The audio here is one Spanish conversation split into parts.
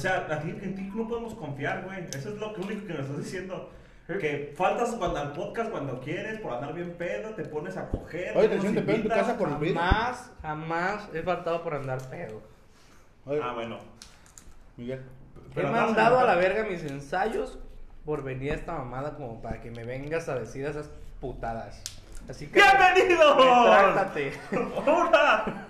sea, a ti, en ti no podemos confiar, güey. Eso es lo que único que nos estás diciendo. Que faltas cuando al podcast cuando quieres, por andar bien pedo, te pones a coger. Oye, no te pedo en tu casa por el. Jamás, jamás he faltado por andar pedo. Oye, Ah, bueno. Miguel. He Pero andabas mandado a la verga mis ensayos por venir a esta mamada como para que me vengas a decir esas putadas. Así que... ¡Bienvenidos! ¡Una!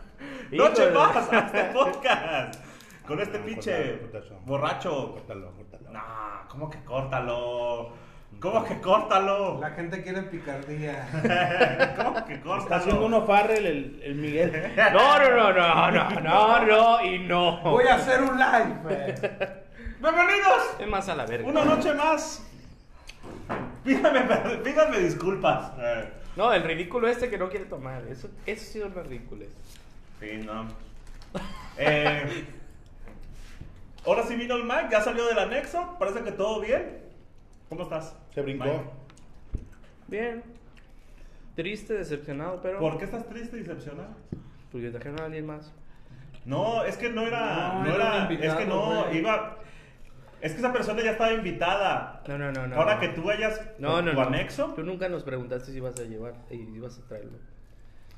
Hijo ¡Noche más a este podcast! Con este No, pinche borracho. Córtalo, córtalo. Nah, ¿cómo que córtalo? ¿Cómo que córtalo? La gente quiere picardía. ¿Cómo que córtalo? Está haciendo uno Farrell el, el Miguel. No, no, no, no, no, no, no y no. Voy a hacer un live. eh. ¡Bienvenidos! Es más a la verga. Una noche más. Pídame, pídame disculpas. Eh, No, el ridículo este que no quiere tomar. Eso, eso sí es una ridícula. Sí, no. Eh, ahora sí vino el Mike, ya salió del anexo. Parece que todo bien. ¿Cómo estás? Se brincó. Mike? Bien. Triste, decepcionado, pero. ¿Por qué estás triste y decepcionado? Porque trajeron a alguien más. No, es que no era. No, No, era era. un invitado, es que no, güey. iba. Es que esa persona ya estaba invitada. No, no, no, no. Ahora no. que tú vayas No, tu no. anexo. Tú nunca nos preguntaste si ibas a llevar y ibas a traerlo.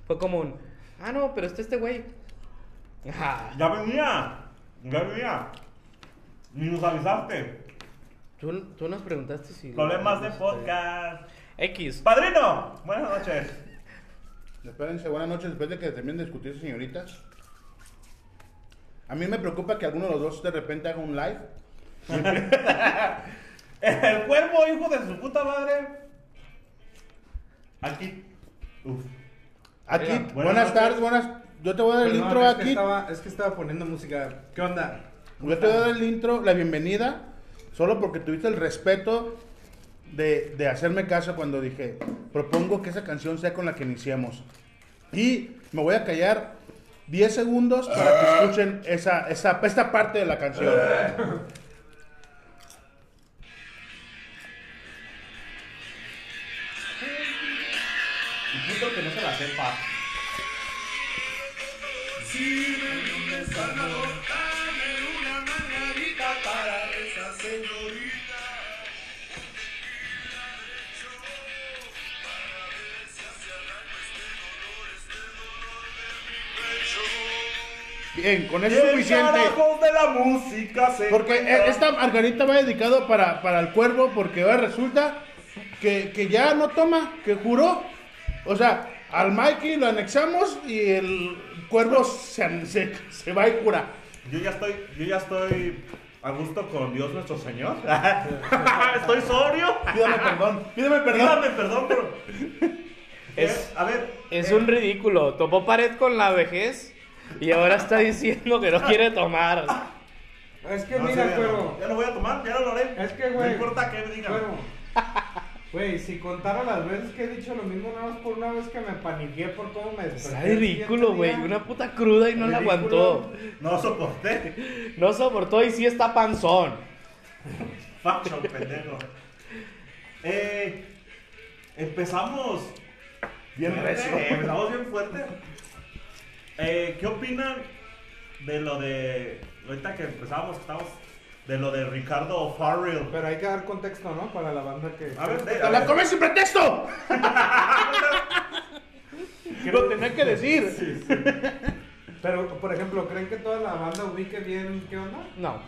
Fue como un. Ah, no, pero está este güey. Ah, Ya venía. Ya venía. Ni nos avisaste. tú, tú nos preguntaste si. Problemas de traer. podcast. X. Padrino, buenas noches. Espérense, buenas noches después de que terminen de discutir, señoritas. A mí me preocupa que alguno de los dos de repente haga un live. El cuervo, hijo de su puta madre. Aquí. Uf. Aquí, buenas buenas, tardes, buenas. Yo te voy a dar el Perdón, intro es que aquí. estaba- es que estaba poniendo música. ¿Qué onda? Yo te voy a dar el intro, la bienvenida, solo porque tuviste el respeto de, de hacerme caso cuando dije, propongo que esa canción sea con la que iniciemos. Y me voy a callar 10 segundos para que escuchen esa, esa, esta parte de la canción. Que no se la sepa. Bien, con eso es suficiente. carajo de la música se Porque encuentra. e- esta margarita va dedicado para, para el cuervo, porque ahora resulta que, que ya no toma, que juró. O sea, al Mikey lo anexamos y el cuervo se, se, se va y jura. Yo ya estoy, yo ya estoy a gusto con Dios nuestro Señor. estoy sobrio. Pídame perdón, pídame perdón. Pídame perdón, pero. Es- Eh, a ver. Es eh, un ridículo. Tomó pared con la vejez y ahora está diciendo que no quiere tomar. Es que no, mira, sí, ya cuervo. no, ya no voy a tomar, ya lo haré. Es que, güey. No importa qué me digan. Güey, si contara las veces que he dicho lo mismo, nada más por una vez que me paniqué por cómo me desperté. Está el ridículo, güey. día. Una puta cruda y no la Ridículo. aguantó. No soporté. No soportó y sí está panzón. Facho, pendejo. Eh, empezamos. Bien fuerte, recio. Empezamos bien fuerte. Eh, ¿Qué opinan de lo de. Ahorita que empezamos, que estamos. De lo de Ricardo Farrell. Pero hay que dar contexto, ¿no? Para la banda que. A ver, de- ¡Te la comes sin pretexto! Lo tenía que decir. Pero, por ejemplo, ¿creen que toda la banda ubique bien qué onda? No.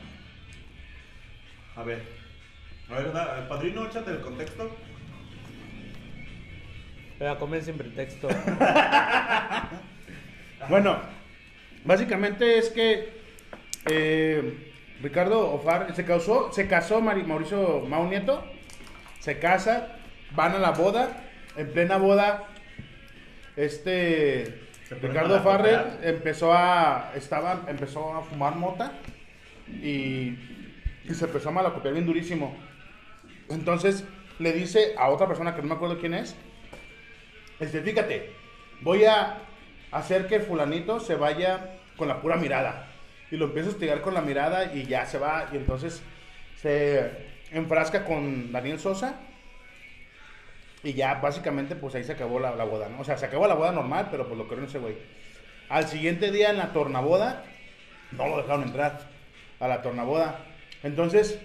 A ver. A ver, da- el padrino, échate el contexto. Voy a comer sin pretexto. Bueno, básicamente es que eh, Ricardo Ofar se casó, se casó Mauricio Mau Nieto, se casa, van a la boda, en plena boda, este Ricardo Farrell empezó a estaba empezó a fumar mota y, y se empezó a malacopiar bien durísimo. Entonces le dice a otra persona que no me acuerdo quién es, este, fíjate, voy a hacer que fulanito se vaya con la pura mirada. Y lo empieza a hostigar con la mirada y ya se va. Y entonces se enfrasca con Daniel Sosa. Y ya básicamente pues ahí se acabó la, la boda, ¿no? O sea, se acabó la boda normal, pero pues lo querían ese güey. Al siguiente día en la tornaboda, no lo dejaron entrar. a la tornaboda. Entonces,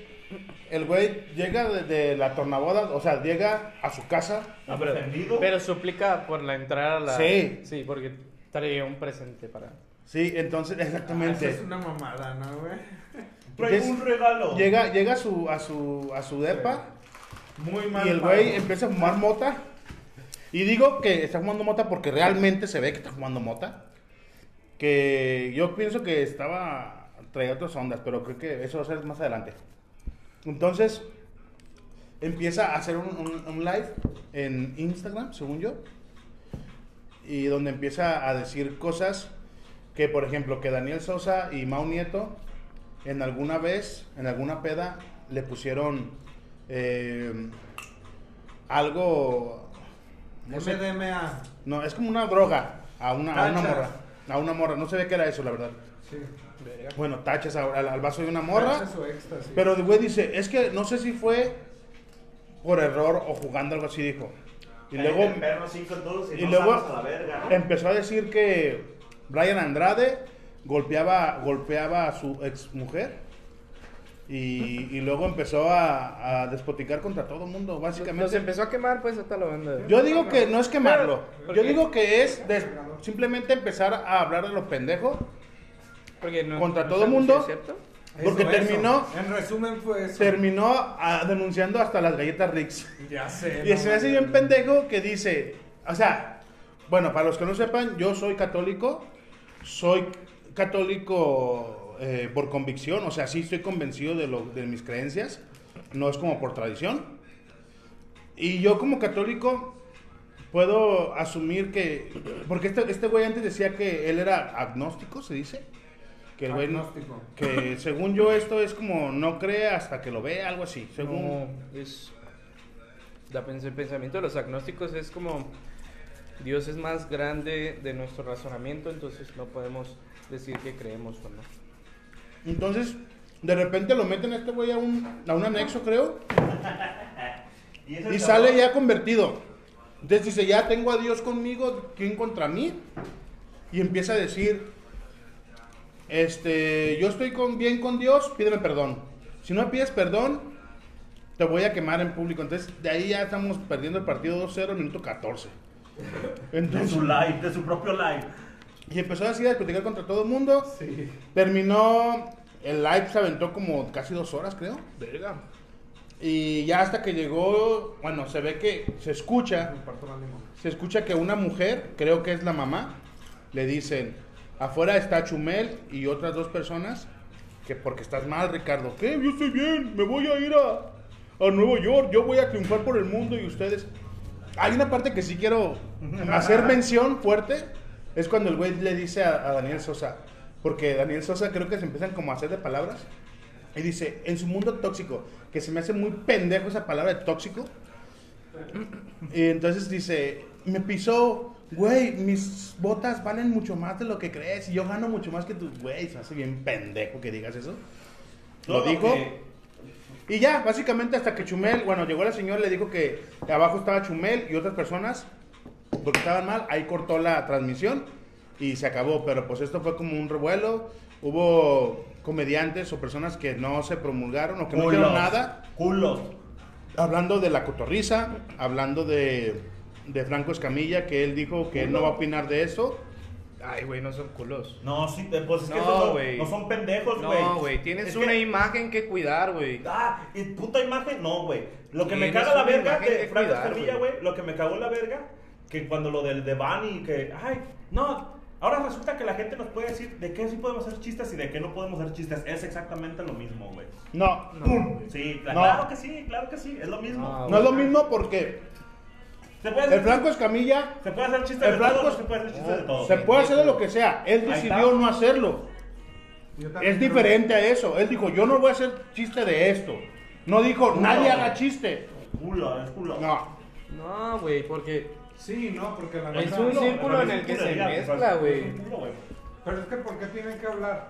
el güey llega de, de la tornaboda, o sea, llega a su casa. No, pero, pero suplica por la entrada a la. Sí. Sí, porque trae un presente para. Sí, entonces, Eso exactamente. es una mamada, ¿no, güey? Trae un regalo. Llega, llega a su, a su, a su depa Muy mal. y el güey empieza a fumar mota. Y digo que está fumando mota porque realmente se ve que está fumando mota. Que yo pienso que estaba, traía otras ondas, pero creo que eso va a ser más adelante. Entonces, empieza a hacer un, un- un live en Instagram, según yo. Y donde empieza a decir cosas que, por ejemplo, que Daniel Sosa y Mau Nieto en alguna vez, en alguna peda, le pusieron eh, algo... No sé, MDMA. no, es como una droga a una, a una morra. A una morra. No se ve que era eso, la verdad. Sí. Bueno, tachas al, al vaso de una morra. Pero el güey dice, es que no sé si fue por error o jugando algo así, dijo. Y luego Cállate, perro, cinco todos y, y no luego salgas a la verga, ¿no? empezó a decir que Brian Andrade golpeaba, golpeaba a su ex mujer. Y, y luego empezó a, a despoticar contra todo el mundo, Nos básicamente. empezó a quemar, pues, hasta la banda. Yo digo que no es quemarlo. ¿Por Yo digo que es simplemente empezar a hablar de lo pendejo. Porque no, contra no todo mundo. si es cierto. Porque Eso, terminó- eso. En resumen fue eso. Terminó ah, denunciando hasta las galletas Rix. Ya sé. Y no, se me hace bien pendejo que dice, o sea, bueno, para los que no sepan, yo soy católico, soy católico eh, por convicción, o sea, sí estoy convencido de, lo, de mis creencias, no es como por tradición. Y yo como católico puedo asumir que, porque este, este güey antes decía que él era agnóstico, se dice. Que el güey no- Agnóstico. que según yo esto es como no cree hasta que lo vea, algo así. Según, No, es. la el pensamiento de los agnósticos es como. Dios es más grande de nuestro razonamiento, entonces no podemos decir que creemos o no. Entonces, de repente lo meten a este güey a un, a un anexo, creo, Y, y sale ya convertido. Entonces dice, ya tengo a Dios conmigo, ¿quién contra mí? Y empieza a decir, este, yo estoy con, bien con Dios, pídeme perdón. Si no me pides perdón, te voy a quemar en público. Entonces, de ahí ya estamos perdiendo el partido 2-0, minuto 14. De su live, de su propio live. y empezó así a platicar contra todo el mundo. Sí. Terminó, el live se aventó como casi dos horas, creo. Verga. Y ya hasta que llegó, bueno, se ve que se escucha, se escucha que una mujer, creo que es la mamá, le dicen, afuera está Chumel y otras dos personas, que porque estás mal, Ricardo. ¿Qué? Yo estoy bien, me voy a ir a, a Nueva York, yo voy a triunfar por el mundo y ustedes... Hay una parte que sí quiero hacer mención fuerte, es cuando el güey le dice a, a Daniel Sosa, porque Daniel Sosa creo que se empiezan como a hacer de palabras, y dice, en su mundo tóxico, que se me hace muy pendejo esa palabra de tóxico. Y entonces dice, me pisó, güey, mis botas valen mucho más de lo que crees y yo gano mucho más que tus, güey, se hace bien pendejo que digas eso. Lo dijo. que- Y ya, básicamente hasta que Chumel, bueno, llegó la señora, le dijo que abajo estaba Chumel y otras personas, porque estaban mal, ahí cortó la transmisión y se acabó, pero pues esto fue como un revuelo, hubo comediantes o personas que no se promulgaron o que no dijeron nada, Culos. hablando de la cotorriza, hablando de, de Franco Escamilla, que él dijo que él no va a opinar de eso. Ay, güey, no son culos. No, sí, eh, pues es que No, esos no, son pendejos, güey. No, güey, tienes Es una que- imagen que cuidar, güey. Ah, y puta imagen, no, güey. Lo que me caga la verga de Franco Escamilla, güey. lo que me cagó la verga, que cuando lo del de Bunny, que, ay, no, ahora resulta que la gente nos puede decir de qué sí podemos hacer chistes y de qué no podemos hacer chistes. Es exactamente lo mismo, güey. No, No. Sí, No. claro que sí, claro que sí, es lo mismo. No, no es lo mismo porque se, puede hacer, el Franco Escamilla se puede hacer chistes el de Franco- todo, se puede hacer chistes de todo. se puede hacer de lo que sea. Él decidió no hacerlo. Es diferente a eso. Él dijo, yo no voy a hacer chiste de esto. No dijo, nadie haga chiste. Culo, es culo. No. No, güey, porque Sí, no, porque la Es un Culo, círculo en el que se mezcla, pues, es güey. un culo, güey. Pero es que ¿por qué tienen que hablar?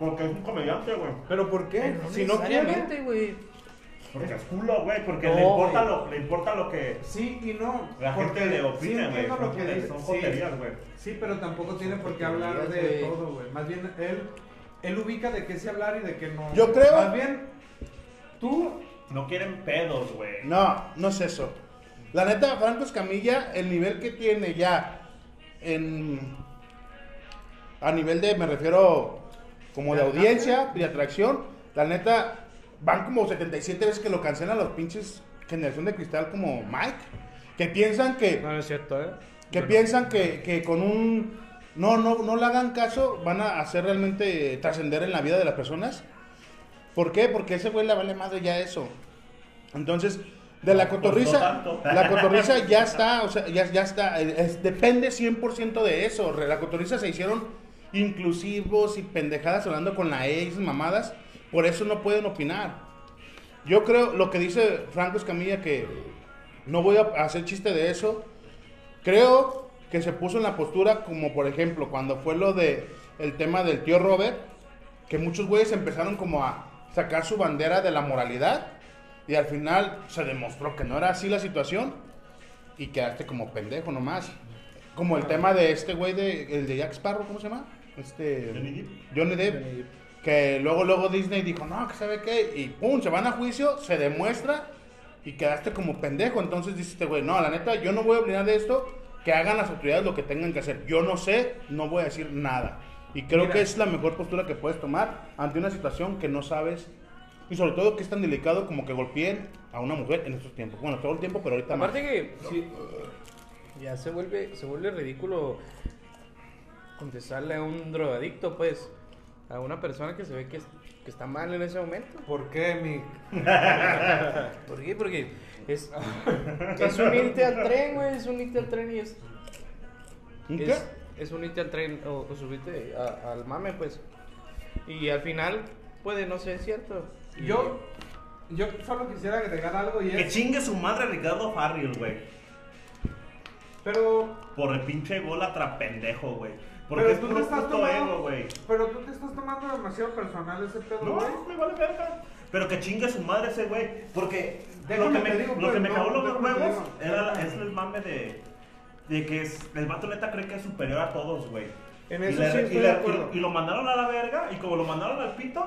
Porque es un comediante, güey. ¿Pero por qué? no si no necesariamente, güey. Porque es culo, güey, porque No, le, importa lo, le importa lo que Sí y no. la porque gente le sí opina, güey. entiendo son lo que joder- dice. Son sí. joterías, güey. Sí, pero tampoco tiene por qué hablar de todo, güey. Más bien él él ubica de qué se hablar y de qué no. Yo creo- Más bien, tú. No quieren pedos, güey. No, no es eso. La neta, Franco Escamilla, el nivel que tiene ya en. A nivel de, me refiero, como de audiencia, de atracción, la neta, van como 77 veces que lo cancelan los pinches generación de cristal como Mike, que piensan que. No, no es cierto, ¿eh? que piensan que, que con un no no no le hagan caso van a hacer realmente trascender en la vida de las personas ¿por qué? porque ese güey le vale madre ya eso entonces de la Pues no cotorriza tanto. la cotorriza ya está o sea ya, ya está eh, es- depende 100% de eso la cotorriza se hicieron inclusivos y pendejadas hablando con la E y esas mamadas por eso no pueden opinar yo creo lo que dice Franco Escamilla que no voy a hacer chiste de eso Creo que se puso en la postura como por ejemplo cuando fue lo de el tema del tío Robert, que muchos güeyes empezaron como a sacar su bandera de la moralidad y al final se demostró que no era así la situación y quedaste como pendejo nomás. Como el tema de este güey de el de Jack Sparrow, ¿cómo se llama? Este Johnny Depp. Johnny Depp. Que luego luego Disney dijo, "No, que sabe qué" y pum, se van a juicio, se demuestra y quedaste como pendejo. Entonces dice este güey, no, la neta, yo no voy a opinar de esto, que hagan las autoridades lo que tengan que hacer. Yo no sé, no voy a decir nada. Y creo Mira. que es la mejor postura que puedes tomar ante una situación que no sabes. Y sobre todo que es tan delicado como que golpeen a una mujer en estos tiempos. Bueno, todo el tiempo, pero ahorita más. Aparte que ya se vuelve, se vuelve ridículo contestarle a un drogadicto, pues, a una persona que se ve que, es- que está mal en ese momento. ¿Por qué, mi? ¿Por qué? Porque es, es unirte al tren, güey, es unirte al tren y es, ¿Y qué? es, es unirte al tren o, o subirte a- al mame, pues. Y al final puede no ser cierto. Y- Yo, yo solo quisiera agregar algo y Que es. chingue su madre Ricardo Farrell, güey. Pero, Por el pinche golatra pendejo, güey. Porque pero es tú te estás tomando. ego, güey. Pero tú te estás tomando demasiado personal ese pedo, No, güey. me vale verga. Pero que chingue su madre ese güey. Porque lo que me, digo, lo pues, que me no, cagó los huevos era es el mame de, de que es, el vato neta cree que es superior a todos, güey. En Y eso de acuerdo. Y, y lo mandaron a la verga. Y como lo mandaron al pito,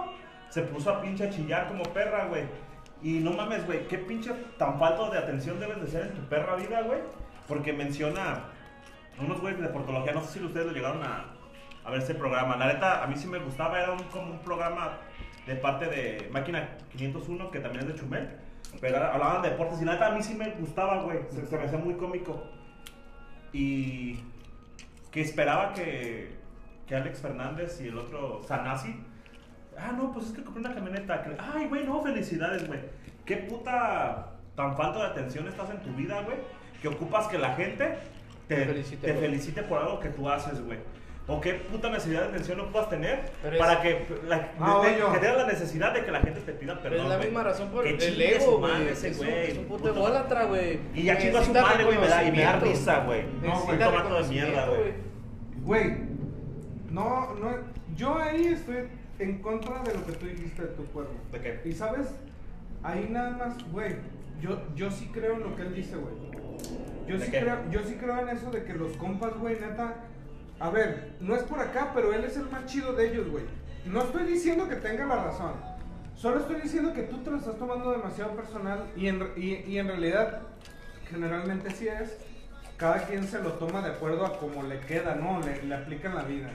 se puso a pinche chillar como perra, güey. Y no mames, güey, qué pinche tan falto de atención debes de ser en tu perra vida, güey. Porque menciona unos güeyes de portología, no sé si ustedes lo llegaron a, ver ese programa. La neta, a mí sí me gustaba, era un, como un programa de parte de Máquina 501, que también es de Chumel. Pero hablaban de deportes y la neta a mí sí me gustaba, güey. Se, me hacía muy cómico. Y que esperaba que, que Alex Fernández y el otro Sanasi. Ah, no, pues es que compré una camioneta. Ay, güey, no, felicidades, güey. Qué puta tan falta de atención estás en tu vida, güey. Que ocupas que la gente te, Te felicite, te felicite por algo que tú haces, güey. O qué puta necesidad de atención no puedas tener Pero es- para que, la, Ah, de- que tengas la necesidad de que la gente te pida Pero perdón. es la güey. misma razón por Que el chingue ego, su güey. madre Es, güey, es un puto ególatra, güey. Y ya chingo a su madre, güey, me da, y me da risa, güey. No, güey, tomato de mierda, güey. Güey, no, no, yo ahí estoy en contra de lo que tú dijiste de tu cuerpo. ¿De qué? Y sabes, ahí nada más, güey, yo, yo sí creo en lo que él dice, güey. Yo ¿De sí, qué? creo, yo sí creo en eso de que los compas, güey, neta, a ver, no es por acá, pero él es el más chido de ellos, güey. No estoy diciendo que tenga la razón. Solo estoy diciendo que tú te lo estás tomando demasiado personal y en, y, y en realidad, generalmente sí es. Cada quien se lo toma de acuerdo a como le queda, ¿no? Le, le aplica en la vida.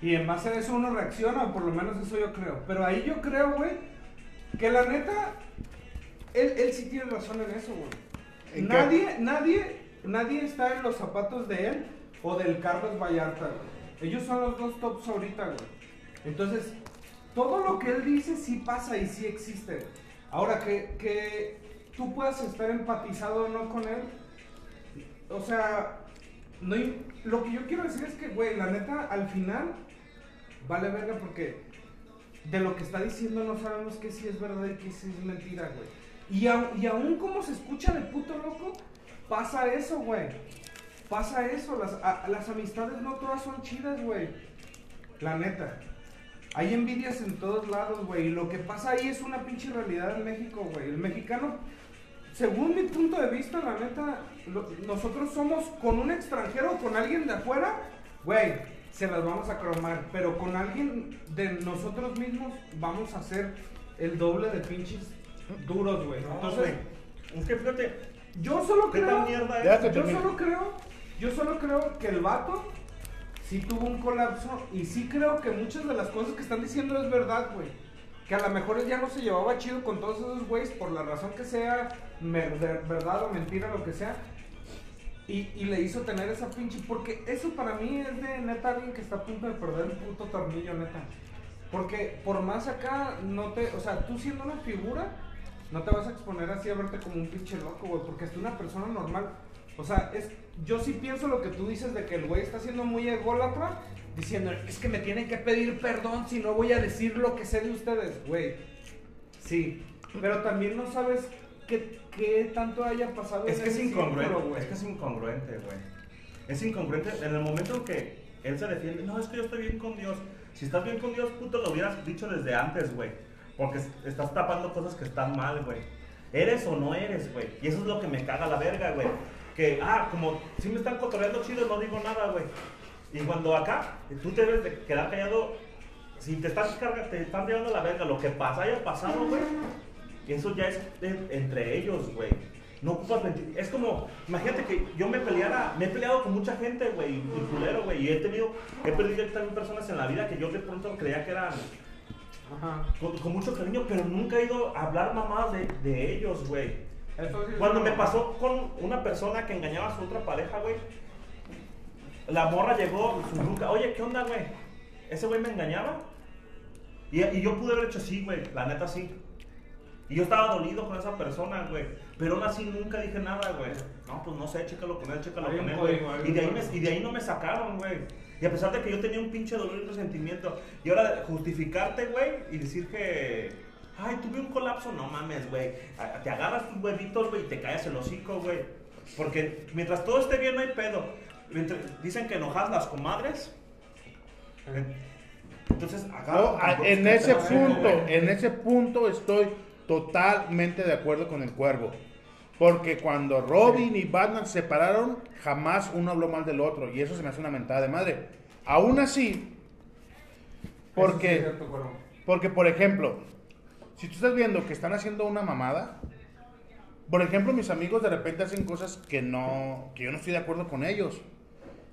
Y en base a eso uno reacciona, o por lo menos eso yo creo. Pero ahí yo creo, güey, que la neta, él, él sí tiene razón en eso, güey. Nadie, nadie, nadie está en los zapatos de él o del Carlos Vallarta, güey. Ellos son los dos tops ahorita, güey. Entonces, todo lo que él dice sí pasa y sí existe. Ahora, que, que tú puedas estar empatizado o no con él, o sea, no, lo que yo quiero decir es que, güey, la neta, al final, vale verga porque de lo que está diciendo no sabemos qué sí es verdad y qué sí es mentira, güey. Y, au- y aún como se escucha de puto loco, pasa eso, güey. Pasa eso, las, a- las amistades no todas son chidas, güey. La neta. Hay envidias en todos lados, güey. Y lo que pasa ahí es una pinche realidad en México, güey. El mexicano, según mi punto de vista, la neta, nosotros somos con un extranjero o con alguien de afuera, güey. se las vamos a cromar. Pero con alguien de nosotros mismos vamos a hacer el doble de pinches duros, güey. No, Entonces, güey. Es que fíjate, yo solo ¿qué creo. mierda es? Yo solo creo, yo solo creo que el vato sí tuvo un colapso y sí creo que muchas de las cosas que están diciendo es verdad, güey. Que a lo mejor él ya no se llevaba chido con todos esos güeyes por la razón que sea, verdad o mentira, lo que sea. Y, y le hizo tener esa pinche. Porque eso para mí es de neta alguien que está a punto de perder el puto tornillo, neta. Porque por más acá, no te. O sea, tú siendo una figura, no te vas a exponer así a verte como un pinche loco, güey. Porque hasta una persona normal. O sea, es, yo sí pienso lo que tú dices de que el güey está siendo muy ególatra. Diciendo, es que me tienen que pedir perdón si no voy a decir lo que sé de ustedes, güey. Sí. Pero también no sabes qué, qué tanto haya pasado Es en que es incongruente, círculo, güey. es que es incongruente, güey. Es incongruente en el momento en que él se defiende, no, es que yo estoy bien con Dios. Si estás bien con Dios, puto, lo hubieras dicho desde antes, güey. Porque es- estás tapando cosas que están mal, güey. ¿Eres o no eres, güey? Y eso es lo que me caga la verga, güey. Que, ah, como si me están cotorreando chido, no digo nada, güey. Y cuando acá, tú te debes de quedar callado. Si te están, te están tirando la verga, lo que pasa, haya pasado, güey. Eso ya es entre ellos, güey. No ocupas mentir. Es como, imagínate que yo me peleara, me he peleado con mucha gente, güey, y culero, güey. Y he tenido, he perdido también personas en la vida que yo de pronto creía que eran Ajá. con, con mucho cariño, pero nunca he ido a hablar mamadas de, de ellos, güey. Sí Cuando me pasó con una persona que engañaba a su otra pareja, güey, la morra llegó, su nunca, oye, ¿qué onda, güey? ¿Ese güey me engañaba? Y, y yo pude haber hecho sí, güey, la neta sí. Y yo estaba dolido con esa persona, güey. Pero aún así nunca dije nada, güey. No, pues no sé, chécalo con él, chécalo con él, güey. de, ahí me, y de ahí no me sacaron, güey. Y a pesar de que yo tenía un pinche dolor y resentimiento. Y ahora justificarte, güey, y decir que... Ay, tuve un colapso, no mames, güey. Te agarras tus huevitos, güey, y te callas el hocico, güey. Porque mientras todo esté bien, no hay pedo. Mientras- dicen que enojas las comadres. Entonces, acá... No, en ese punto, en ese punto estoy totalmente de acuerdo con el cuervo. Porque cuando Robin y Batman se separaron, jamás uno habló mal del otro. Y eso se me hace una mentada de madre. Aún así, porque, porque por ejemplo, si tú estás viendo que están haciendo una mamada, por ejemplo, mis amigos de repente hacen cosas que no, que yo no estoy de acuerdo con ellos.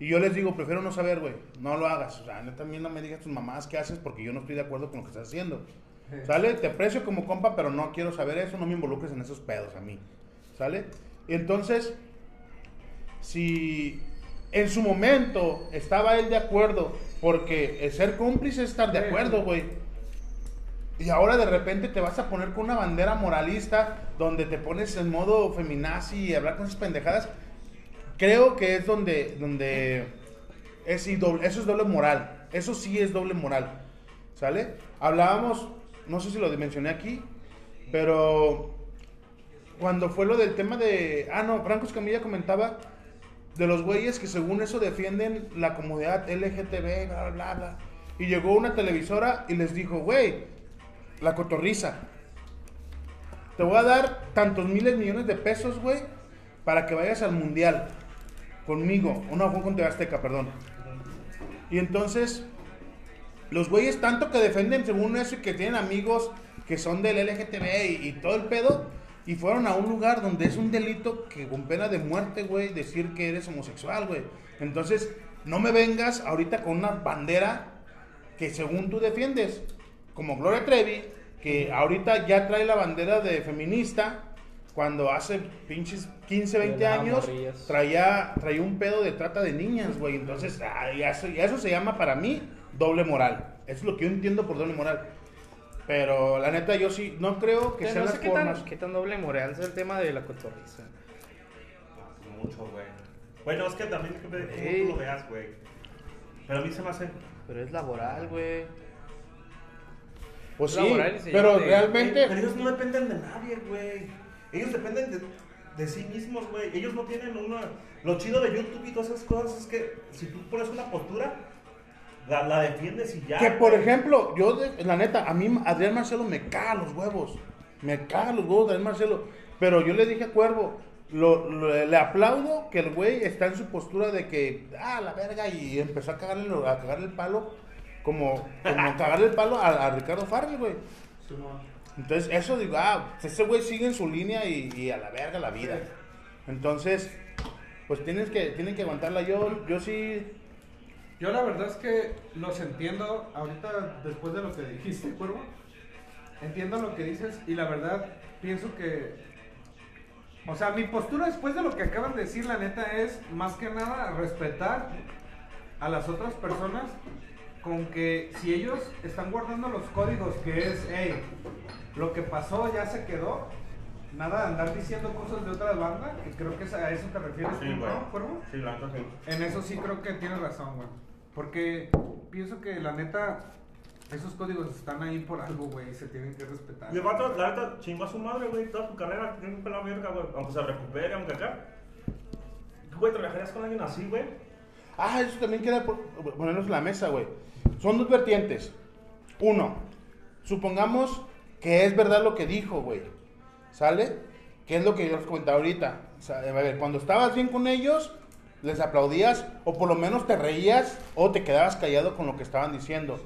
Y yo les digo, prefiero no saber, güey, no lo hagas. O sea, también no me digas tus mamadas que haces porque yo no estoy de acuerdo con lo que estás haciendo. ¿Sale? Te aprecio como compa, pero no quiero saber eso, no me involucres en esos pedos a mí. ¿Sale? Y entonces, si en su momento estaba él de acuerdo, porque el ser cómplice es estar de acuerdo, güey. Y ahora de repente te vas a poner con una bandera moralista donde te pones en modo feminazi y hablar con esas pendejadas. Creo que es donde, donde es, y doble- eso es doble moral. Eso sí es doble moral. ¿Sale? Hablábamos, no sé si lo mencioné aquí, pero cuando fue lo del tema de... Ah, no, Franco Escamilla comentaba de los güeyes que según eso defienden la comunidad LGTB, bla, bla, bla. Y llegó una televisora y les dijo, güey, la cotorriza. Te voy a dar tantos miles millones de pesos, güey, para que vayas al mundial conmigo. Una fue con Azteca, perdón. Y entonces, los güeyes tanto que defienden según eso y que tienen amigos que son del LGTB y, y todo el pedo, y fueron a un lugar donde es un delito que con pena de muerte, güey, decir que eres homosexual, güey. Entonces, no me vengas ahorita con una bandera que según tú defiendes, como Gloria Trevi, que ahorita ya trae la bandera de feminista, cuando hace pinches 15, 20 De las años traía, traía un pedo de trata de niñas, güey. Entonces, ah, y eso, se llama para mí doble moral. Eso es lo que yo entiendo por doble moral. Pero la neta, yo sí, no creo que sean no las sé qué tan, formas. qué tan doble moral es el tema de la cotorriza. Mucho, güey. Bueno, es que también depende de cómo Ey. tú lo veas, güey. Pero a mí se me hace. Pero es laboral, güey. Pues sí, pero de- realmente. Pero ellos no dependen de nadie, güey. Ellos dependen de, de sí mismos, güey. Ellos no tienen una. Lo chido de YouTube y todas esas cosas es que si tú pones una postura, la, la defiendes y ya. Que por ejemplo, yo, de- la neta, a mí Adrián Marcelo me caga los huevos. Me caga los huevos de Adrián Marcelo. Pero yo le dije a Cuervo, lo- lo- le aplaudo que el güey está en su postura de que, ah, la verga, y empezó a cagarle, a cagarle el palo, como, como cagarle el palo a, a Ricardo Farrell, güey. Entonces, eso digo, ah, pues ese güey sigue en su línea y, y a la verga la vida. Entonces, pues tienes que, tienen que aguantarla. Yo, yo sí, Yo la verdad es que los entiendo ahorita después de lo que dijiste, Cuervo. Entiendo lo que dices y la verdad pienso que... O sea, mi postura después de lo que acaban de decir, la neta, es más que nada respetar a las otras personas con que si ellos están guardando los códigos que es, hey, lo que pasó ya se quedó, nada de andar diciendo cosas de otras bandas, que creo que es a eso te refieres Sí. ¿no, Cuervo? Sí, la neta sí. En eso sí creo que tienes razón, güey. Porque pienso que la neta, esos códigos están ahí por algo, güey, se tienen que respetar. Y el vato, la neta, chingó a su madre, güey, toda su carrera, tiene que la verga, güey. Aunque se recupere, aunque acá. Güey, ¿trabajarías con alguien así, güey? Ah, eso también queda por ponernos en la mesa, güey. Son dos vertientes. Uno, supongamos que es verdad lo que dijo, güey. ¿Sale? Que es lo que yo les comentaba ahorita. O sea, a ver, cuando estabas bien con ellos, les aplaudías o por lo menos te reías o te quedabas callado con lo que estaban diciendo.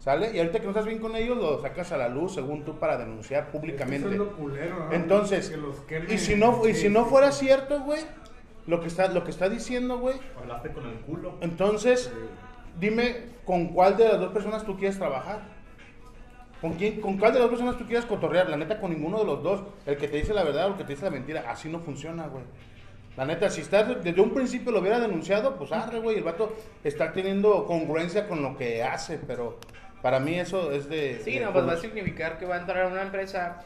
¿Sale? Y ahorita que no estás bien con ellos, lo sacas a la luz según tú para denunciar públicamente. Es lo culero, ¿no? Entonces, Que los y si no, y si Sí, no sí, fuera sí. cierto, güey, lo que está, lo que está diciendo, güey, Hablaste con el culo. entonces, dime con cuál de las dos personas tú quieres trabajar. ¿Con, quién, ¿Con cuál de las dos personas tú quieres cotorrear? La neta, con ninguno de los dos. El que te dice la verdad o el que te dice la mentira. Así no funciona, güey. La neta, si estás desde un principio lo hubiera denunciado, pues arre, güey. El vato está teniendo congruencia con lo que hace, pero para mí eso es de. Sí, de no, pues va a significar que va a entrar a una empresa,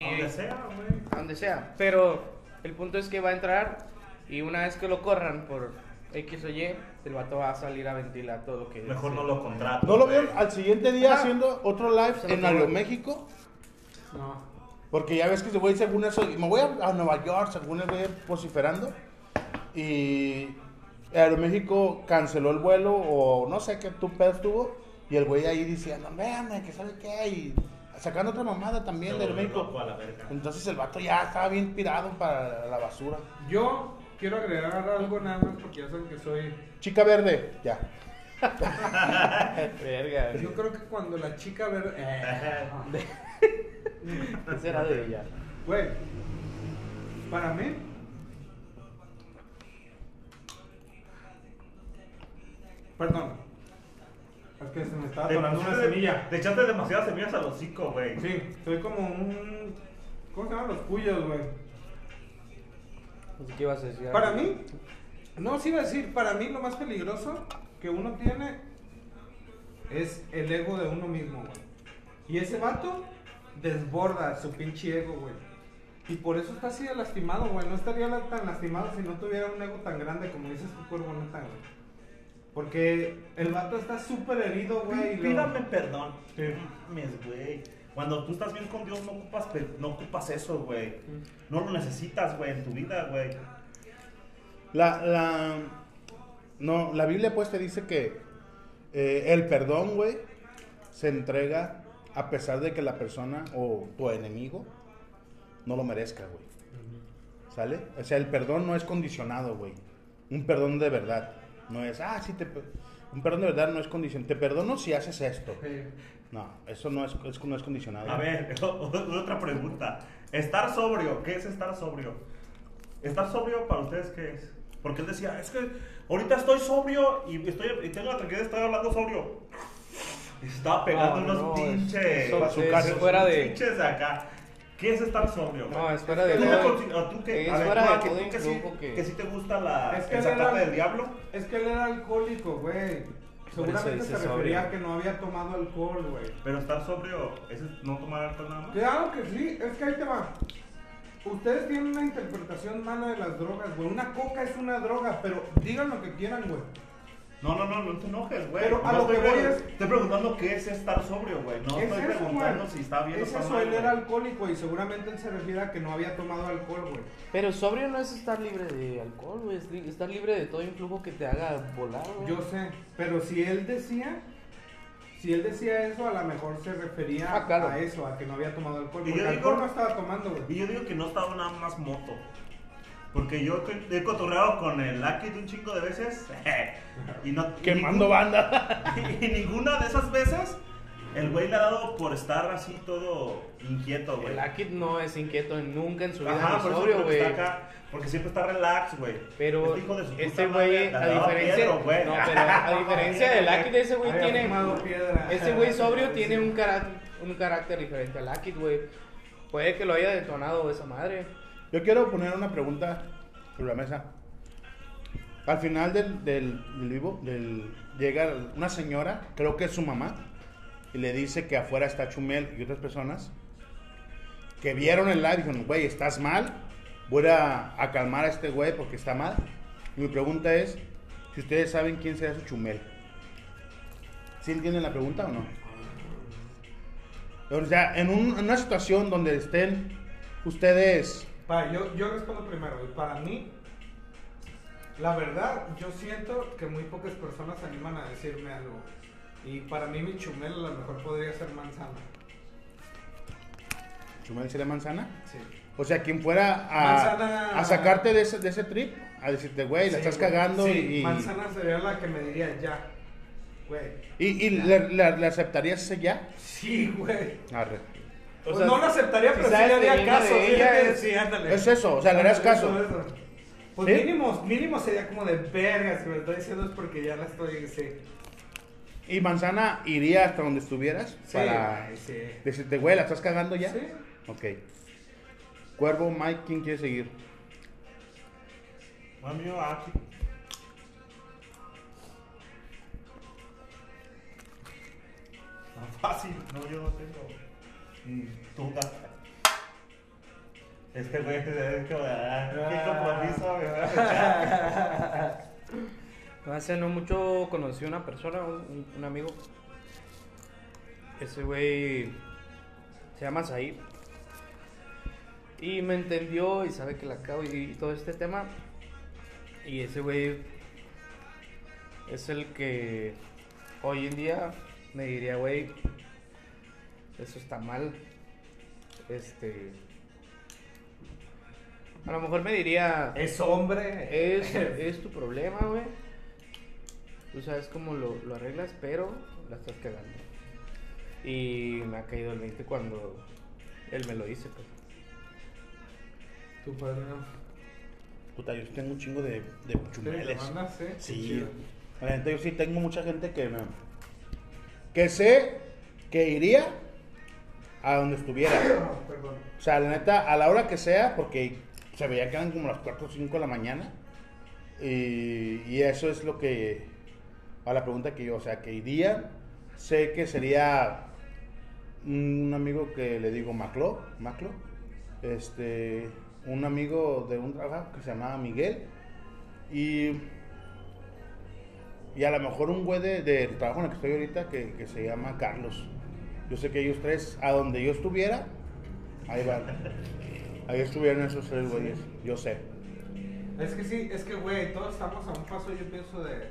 Donde sea, güey. a donde sea. Pero el punto es que va a entrar y una vez que lo corran por X o Y, el vato va a salir a ventilar todo lo que Mejor dice. no lo contrato. ¿No lo vieron al siguiente día Ajá. haciendo otro live en. Aeroméxico? No. Porque ya ves que ese güey, según eso, y me voy a, a Nueva York, según el güey vociferando. Y Aeroméxico canceló el vuelo, o no sé qué tu pedo estuvo. Y el güey ahí diciendo, véanme, que sabe qué. Y sacando otra mamada también de Se Aeroméxico. Entonces el vato ya estaba bien tirado para la basura. Yo quiero agregar algo nada más porque ya saben que soy... Chica verde, ya. Verga, Yo creo que cuando la chica ver... Eh, ¿Qué será de ella? Güey, para mí... Perdón. Es que se me estaba Te, tomando una semilla. te echaste demasiadas semillas al hocico, güey. Sí, soy como un... ¿Cómo se llaman los cuyos, güey? Así que ibas a decir. Para mí, no, sí iba a decir, para mí lo más peligroso que uno tiene es el ego de uno mismo, güey. Y ese vato desborda su pinche ego, güey. Y por eso está así de lastimado, güey. No estaría tan lastimado si no tuviera un ego tan grande como dices tu cuerpo, neta, güey. Porque el vato está súper herido, güey. y lo- Pídame perdón. Sí. Mames, güey. Cuando tú estás bien con Dios, no ocupas, no ocupas eso, güey. No lo necesitas, güey, en tu vida, güey. La, la, no, la Biblia pues te dice que eh, el perdón, güey, se entrega a pesar de que la persona o tu enemigo no lo merezca, güey. ¿Sale? O sea, el perdón no es condicionado, güey. Un perdón de verdad. No es, ah, sí, te... per-". Un perdón de verdad no es condicionado. Te perdono si haces esto. Sí. No, eso no es, es- no es condicionado. A ver, otra pregunta. Estar sobrio, ¿qué es estar sobrio? ¿Estar sobrio para ustedes qué es? Porque él decía, es que ahorita estoy sobrio y, estoy, y tengo la tranquilidad de estar hablando sobrio. Y se estaba pegando No, unos no, pinches. eso es bazucazos, fuera de- pinches de acá. ¿Qué es estar sobrio? No, es fuera de ¿Tú, todo- te consi- o tú que, es ver, fuera de que- todo tú que, sí, influjo que- que sí te gusta la, Es que zacate del diablo? Es que él era alcohólico, güey. Seguramente se sobrio. refería a que no había tomado alcohol, güey. Pero estar sobrio, ¿ese es no tomar alcohol nada más? Claro que sí, es que ahí te va. Ustedes tienen una interpretación mala de las drogas, güey. Una coca es una droga, pero digan lo que quieran, güey. No, no, no, no te enojes, güey. Pero a No lo que estoy, voy pre- es- Estoy preguntando qué es estar sobrio, güey. No es estoy eso, preguntando güey. si está bien o Es está eso, mal. él era alcohólico y seguramente él se refiere a que no había tomado alcohol, güey. Pero sobrio no es estar libre de alcohol, güey. Es li- estar libre de todo influjo que te haga volar, güey. Yo sé, pero si él decía, si él decía eso, a lo mejor se refería Ah, claro. a eso, a que no había tomado alcohol. Y Porque yo digo- alcohol no estaba tomando, güey. Y yo digo que no estaba nada más moto. Porque yo he cotorreado con el Lucky de un chingo de veces. y no. y Quemando ningún- banda. Y ninguna de esas veces el güey le ha dado por estar así todo inquieto, güey. El Akid no es inquieto nunca en su vida Ajá, por sobrio, güey. está acá. Porque siempre está relax, güey. Pero Este hijo de su este güey, a diferencia, güey. no, pero a diferencia del Akid, ese güey Había tiene, ese güey sobrio tiene un carácter, un carácter diferente al Akid, güey. Puede que lo haya detonado esa madre. Yo quiero poner una pregunta sobre la mesa. Al final del, del, vivo, del, llega una señora, creo que es su mamá, y le dice que afuera está Chumel y otras personas que vieron el live y dijeron, güey, estás mal, voy a, calmar a este güey porque está mal. Y mi pregunta es, si ustedes saben quién será su Chumel. ¿Sí entienden la pregunta o no? O sea, en una situación donde estén ustedes Pa, yo, yo respondo primero. Y para mí, la verdad, yo siento que muy pocas personas se animan a decirme algo. Y para mí, mi chumel a lo mejor podría ser manzana. Chumel sería manzana. Sí. O sea, quien fuera a, Manzana- a sacarte de ese, de ese trip, a decirte, güey, la Sí, estás güey. cagando Sí, y, manzana sería la que me diría ya. Güey. y, y le, le- le aceptarías ese ya. Sí, güey. Arre. O Pues sea, no lo aceptaría, si pero sí le que haría caso. de ella, sí, es- sí, ándale. Es eso, o sea, le harías caso. eso, eso. Pues ¿Sí? mínimo, mínimo sería como de verga. Si me lo estoy diciendo es porque ya la estoy. Sí. Y manzana iría hasta donde estuvieras Sí, para sí. decirte, güey, la estás cagando ya. Sí. Ok. Cuervo, Mike, ¿quién quiere seguir? Mami, aquí. Tan fácil, no, yo no tengo. Mm, Tuta. Es que, güey, es que, ah, qué compromiso, güey. Hace no mucho conocí una persona, un, amigo. Ese güey se llama Said. Y me entendió y sabe que la cago y, y todo este tema. Y ese güey es el que hoy en día me diría, güey, eso está mal. Este. A lo mejor me diría. Es hombre. Es, es tu problema, güey. Tú sabes cómo lo, lo arreglas, pero la estás cagando. Y me ha caído el 20 cuando él me lo dice, pues. Tu padrino. Puta, yo sí tengo un chingo de, de ¿Te chumeles. mandas, sí? Sí, la neta, yo sí tengo mucha gente que me. que sé que iría a donde estuviera. Perdón. O sea, la neta, a la hora que sea, porque se veía que eran como las 4 o 5 de la mañana. Y, y eso es lo que. A la pregunta que yo, o sea, que iría. Sé que sería un amigo que le digo Maclo, Maclo. Este. Un amigo de un trabajo que se llamaba Miguel. Y. Y a lo mejor un güey de- del trabajo en el que estoy ahorita que, que se llama Carlos. Yo sé que ellos tres, a donde yo estuviera, ahí van. Ahí estuvieron esos tres güeyes. Yo sé. Es que sí, es que, güey, todos estamos a un paso, yo pienso, de.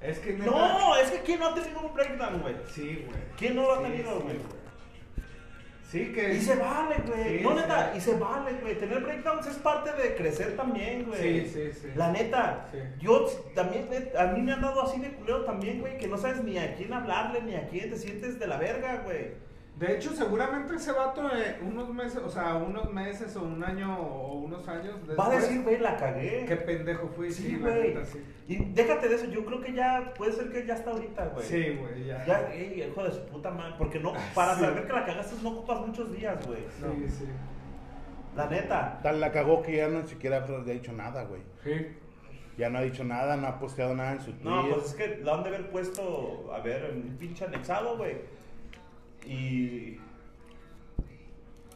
Es que. neta- No, es que ¿quién no ha tenido un breakdown, güey? Sí, güey. ¿Quién no lo ha Sí, tenido, güey? Sí, que. Y se vale, güey. Sí, no, sí. neta, y se vale, güey. Tener breakdowns es parte de crecer también, güey. Sí, sí, sí. La neta, Sí. yo también, a mí me han dado así de culero también, güey, que no sabes ni a quién hablarle, ni a quién te sientes de la verga, güey. De hecho, seguramente ese vato, eh, unos meses, o sea, unos meses o un año o unos años. Va a después, decir, güey, la cagué. Qué pendejo fui, Sí, la güey. sí. Y déjate de eso, yo creo que ya, puede ser que ya está ahorita, güey. Sí, güey, ya. Ya, ey, hijo de su puta madre, porque no, para Sí. saber que la cagaste no ocupas muchos días, güey. Sí, sí. La neta. Tal la cagó que ya no siquiera le ha dicho nada, güey. Sí. Ya no ha dicho nada, no ha posteado nada en su No, Twitter. pues es que lo han de haber puesto, a ver, en un pinche anexado, güey. Y.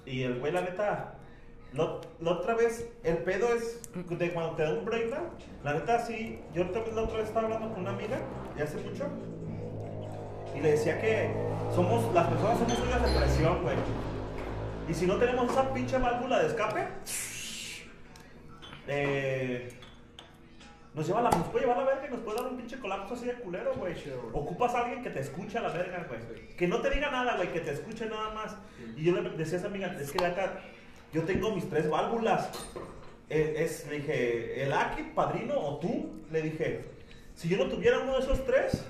Y el güey, la neta. La otra vez, el pedo es de cuando te da un breakdown. La neta, sí. Yo también la otra vez estaba hablando con una amiga, ya hace mucho. Y le decía que somos, las personas somos unas de presión, güey. Y si no tenemos esa pinche válvula de escape, eh, nos, lleva a la, nos puede llevar a la verga y nos puede dar un pinche colapso así de culero, güey. Ocupas a alguien que te escuche a la verga, güey. Que no te diga nada, güey, que te escuche nada más. Y yo le decía a esa amiga, es que acá yo tengo mis tres válvulas. eh, es, le dije, el Aki, padrino o tú, le dije, si yo no tuviera uno de esos tres,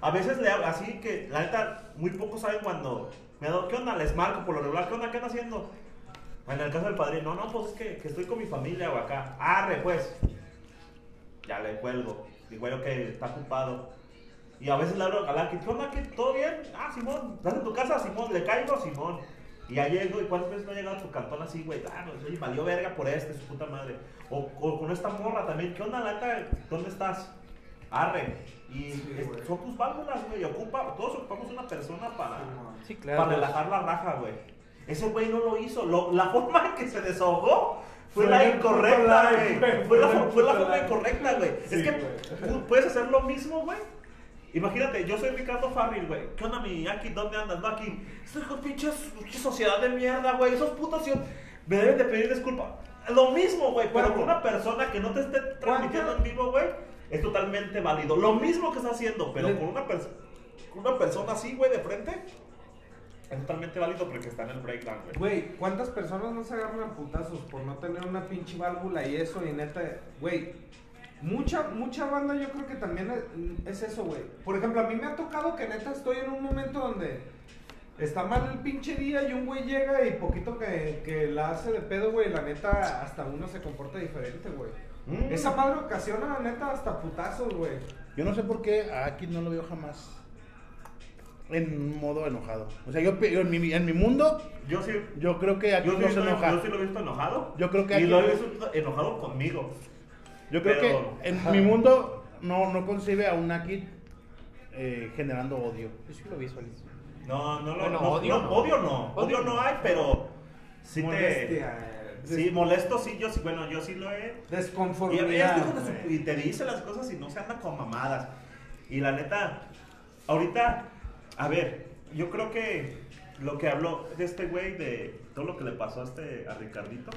a veces le hago así que, la neta, muy pocos saben cuando me ha dado, ¿qué onda? Les marco por lo regular, ¿qué onda? ¿Qué anda haciendo? En el caso del padrino, no, no, pues es que, que estoy con mi familia o acá. Arre, pues. Ya le cuelgo. Digo, yo que está ocupado. Y a veces le hablo a Aki, ¿qué onda? ¿Qué? ¿Todo bien? Ah, Simón, ¿estás en tu casa? Simón, le caigo, Simón. Y ya llego, ¿y cuántas veces no ha llegado a tu cantón así, güey? Ah, no, oye, valió verga por este, su puta madre. O, o con esta morra también, ¿qué onda, Lata? ¿Dónde estás? Arre. Y Sí, es- güey. son tus válvulas, güey. Ocupa, todos ocupamos una persona para, Sí, claro. para relajar la raja, güey. Ese güey no lo hizo. Lo- la forma en que se desahogó fue, la incorrecta, güey. Fue la, Fue la forma incorrecta, güey. Sí, es que tú puedes hacer lo mismo, güey. Imagínate, yo soy Ricardo Farril, güey. ¿Qué onda, mi Aki? ¿Dónde andas? No, aquí. Estoy con pinches pinche sociedad de mierda, güey. Esos putos me deben de pedir disculpa. Lo mismo, güey, pero con una persona que no te esté transmitiendo en vivo, güey, es totalmente válido. Lo mismo que está haciendo, pero con una, pers- con una persona así, güey, de frente, es totalmente válido porque está en el breakdown, güey. Güey, ¿cuántas personas no se agarran a putazos por no tener una pinche válvula y eso? Y neta, güey, mucha, mucha banda yo creo que también es, es eso, güey. Por ejemplo, a mí me ha tocado que neta estoy en un momento donde está mal el pinche día y un güey llega y poquito que, que la hace de pedo, güey, la neta hasta uno se comporta diferente, güey. Mm. Esa madre ocasiona, la neta, hasta putazos, güey. Yo no sé por qué a Aki no lo veo jamás en modo enojado. O sea, yo, yo en, mi, en mi mundo, Yo sí, yo creo que Aki yo, sí no se lo- enoja. yo sí lo he visto enojado. Yo creo que Y aquí- lo he visto enojado conmigo. Yo creo Pero- que en mi mundo no, no concibe a un Aki eh, generando odio. Yo sí lo visualizo. No, no lo Bueno, no, odio no, no. odio no. Odio Odio no hay, pero sí te. Molestia, eh, Sí, molesto, sí, yo sí, bueno, yo sí lo he. Y, Desconformidad. y y te dice las cosas y no se anda con mamadas. Y la neta, ahorita, a ver, yo creo que lo que habló de este güey, de todo lo que le pasó a este a Ricardito,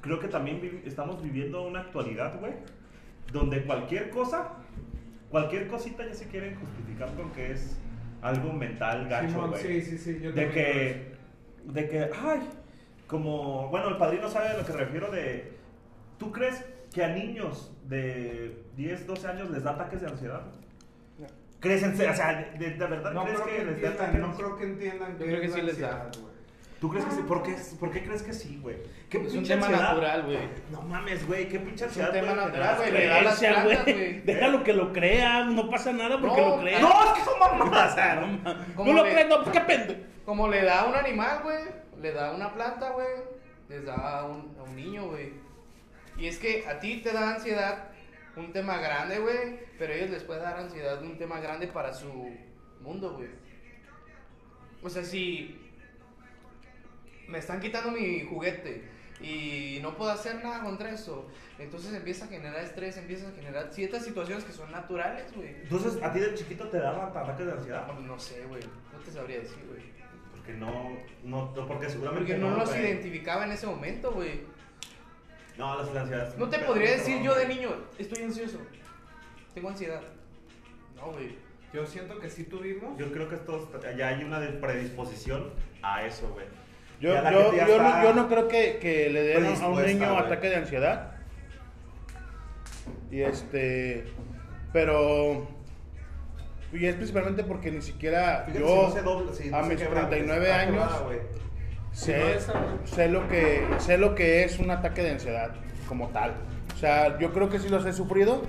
creo que también vi- estamos viviendo una actualidad, güey, donde cualquier cosa, cualquier cosita ya se quieren justificar con que es algo mental gacho, güey. sí, sí, sí. yo De que, de que, ay, como, bueno, el padrino sabe a lo que refiero de, ¿tú crees que a niños de 10, 12 años les da ataques de ansiedad? ¿Crees en serio? O sea, de, de verdad No crees creo que, que les da no ansiedad? creo que entiendan Yo creo que es sí la les da. ansiedad, güey. ¿Tú crees que sí? ¿Por qué, por qué crees que sí, güey? ¿Qué Es un tema ansiedad? natural, güey. No mames, güey, qué pinche Es un ansiedad. tema natural, güey. Le da plantas, güey. güey. Déjalo que lo crea, no pasa nada porque No, lo crea. No, es que son mamadas, no ¿Cómo No lo crees, no, pues qué pende. Como le da a un animal, güey. Le da a una planta, güey. Les da a un, a un niño, güey. Y es que a ti te da ansiedad un tema grande, güey. Pero ellos les puede dar ansiedad un tema grande para su mundo, güey. O sea, si me están quitando mi juguete y no puedo hacer nada contra eso, entonces empieza a generar estrés, empieza a generar ciertas situaciones que son naturales, güey. Entonces, ¿a ti de chiquito te daban ataques de ansiedad? No, no sé, güey. No te sabría decir, güey. Porque no, no, porque seguramente Porque no los identificaba en ese momento, güey. No, las ansiedades. No te podría decir yo de niño, estoy ansioso. Tengo ansiedad. No, güey. Yo siento que sí tuvimos. Yo creo que esto ya hay una predisposición a eso, güey. Yo, yo, yo no, yo no creo que, que le den a un niño ataque de ansiedad. Y este. Pero. Y es principalmente porque ni siquiera Fíjate, yo, si no se dobla- si no a mis quebra, 39 está años, quebrada. Sé, sé, lo que, sé lo que es un ataque de ansiedad como tal. O sea, yo creo que sí los he sufrido,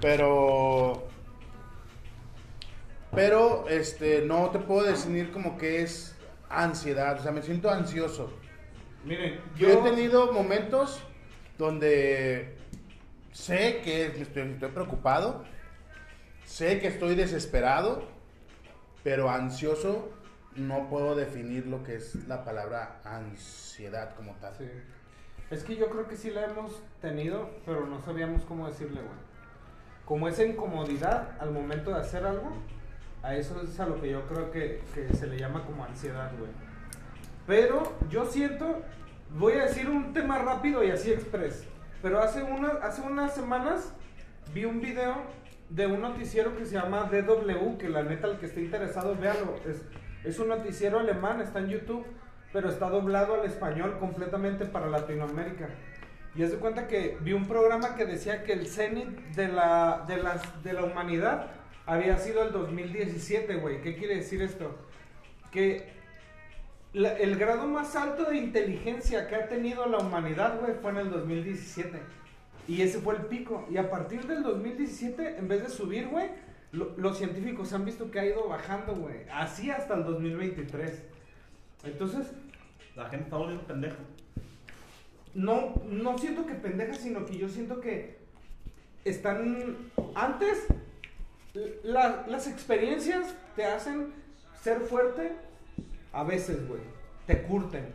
pero. Pero este, no te puedo definir como que es ansiedad. O sea, me siento ansioso. Miren, Yo he tenido momentos donde sé que estoy, estoy preocupado, sé que estoy desesperado, pero ansioso no puedo definir lo que es la palabra ansiedad como tal. Sí. Es que yo creo que sí la hemos tenido, pero no sabíamos cómo decirle, güey. Como esa incomodidad al momento de hacer algo, a eso es a lo que yo creo que, que se le llama como ansiedad, güey. Pero yo siento, voy a decir un tema rápido y así express. Pero hace, una, hace unas semanas vi un video de un noticiero que se llama DW, que la neta el que esté interesado, véalo. Es, es un noticiero alemán, está en YouTube, pero está doblado al español completamente para Latinoamérica. Y haz de cuenta que vi un programa que decía que el cenit de la, de, de la humanidad había sido el 2017, güey. ¿Qué quiere decir esto? Que el grado más alto de inteligencia que ha tenido la humanidad, güey, fue en el 2017. Y ese fue el pico. Y a partir del 2017, en vez de subir, güey, lo- los científicos han visto que ha ido bajando, güey. Así hasta el 2023. Entonces, La gente está volviendo pendeja. no, no siento que pendeja, sino que yo siento que están. Antes, la- las experiencias te hacen ser fuerte a veces, güey. Te curten.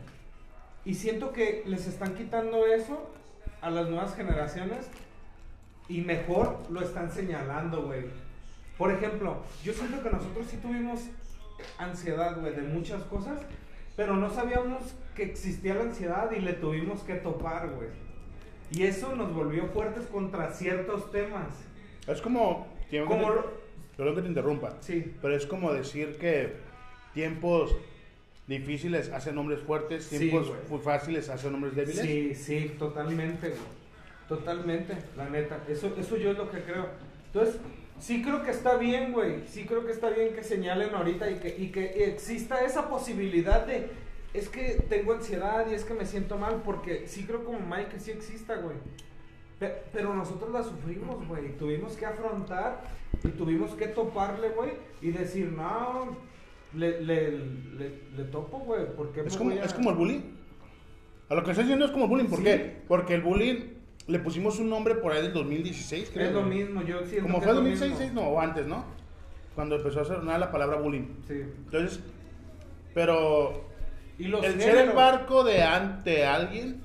Y siento que les están quitando eso a las nuevas generaciones y mejor lo están señalando, güey. Por ejemplo, yo siento que nosotros sí tuvimos ansiedad, güey, de muchas cosas, pero no sabíamos que existía la ansiedad y le tuvimos que topar, güey. Y eso nos volvió fuertes contra ciertos temas. Es como. Como lo- Perdón que te interrumpa. Sí. Pero es como decir que tiempos difíciles hacen hombres fuertes, Sí, tiempos muy fáciles hacen hombres débiles. Sí, sí, totalmente, güey. Totalmente, la neta. Eso, eso yo es lo que creo. Entonces, sí creo que está bien, güey. Sí creo que está bien que señalen ahorita y que, y que exista esa posibilidad de, es que tengo ansiedad y es que me siento mal, porque sí creo como Mike que sí exista, güey. Pe- Pero nosotros la sufrimos, güey. Tuvimos que afrontar y tuvimos que toparle, güey. Y decir, no, le, le, le, le topo, güey. ¿Por qué Es como, a- es como el bullying. A lo que estoy diciendo es como el bullying. ¿Por Sí. qué? Porque el bullying le pusimos un nombre por ahí del 2016, creo. Es lo mismo, yo siento Como que fue es lo 2016, mismo. no, o antes, ¿no? Cuando empezó a sonar la palabra bullying. Sí. Entonces, pero Y los el ser el barco de ante alguien,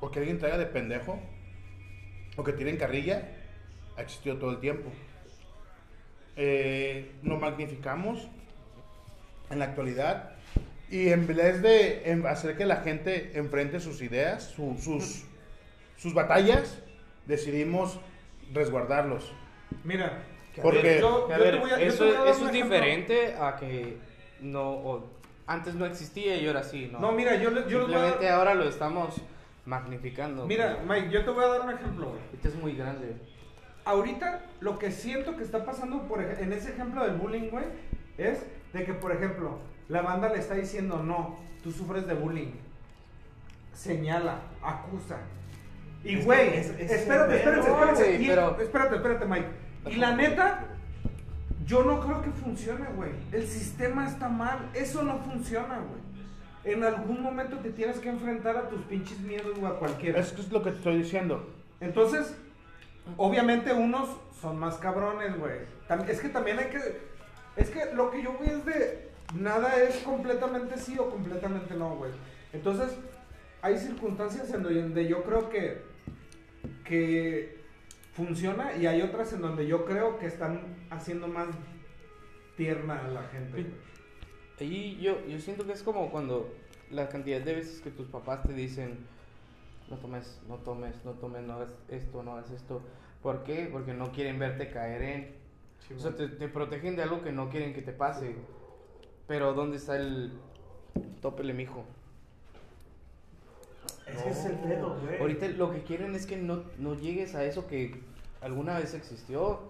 o que alguien traiga de pendejo, o que tiren carrilla, ha existido todo el tiempo. Eh, lo magnificamos en la actualidad y en vez de hacer que la gente enfrente sus ideas, su- sus, sus batallas, decidimos resguardarlos. Mira, Porque- yo, A yo ver, te voy a- yo eso, te voy a dar eso un es diferente a que no, o antes no existía y ahora sí, ¿no? No, mira, yo, le- yo les voy a Simplemente dar- ahora lo estamos magnificando. Mira. Mike, yo te voy a dar un ejemplo. Ahorita es muy grande. Ahorita lo que siento que está pasando por en ese ejemplo del bullying, güey, es de que, por ejemplo, la banda le está diciendo, no, tú sufres de bullying. Señala, acusa. Y, güey, es- es espérate, espérate, pedo, espérate, güey, y- pero- espérate, espérate, Mike. Y la neta, yo no creo que funcione, güey. El sistema está mal. Eso no funciona, güey. En algún momento te tienes que enfrentar a tus pinches miedos o a cualquiera. Es que es lo que te estoy diciendo. Entonces, obviamente unos son más cabrones, güey. Es que también hay que... Es que lo que yo veo es de... Nada es completamente sí o completamente no, güey. Entonces, hay circunstancias en donde yo creo que... Que funciona y hay otras en donde yo creo que están haciendo más tierna a la gente. Y yo, yo siento que es como cuando la cantidad de veces que tus papás te dicen, no tomes, no tomes, no tomes, no hagas esto, no hagas esto. ¿Por qué? Porque no quieren verte caer en... o sea, te, te protegen de algo que no quieren que te pase. Pero ¿dónde está el tópele, mijo? Es que es el pedo, güey. Ahorita lo que quieren es que no, no llegues a eso que alguna vez existió.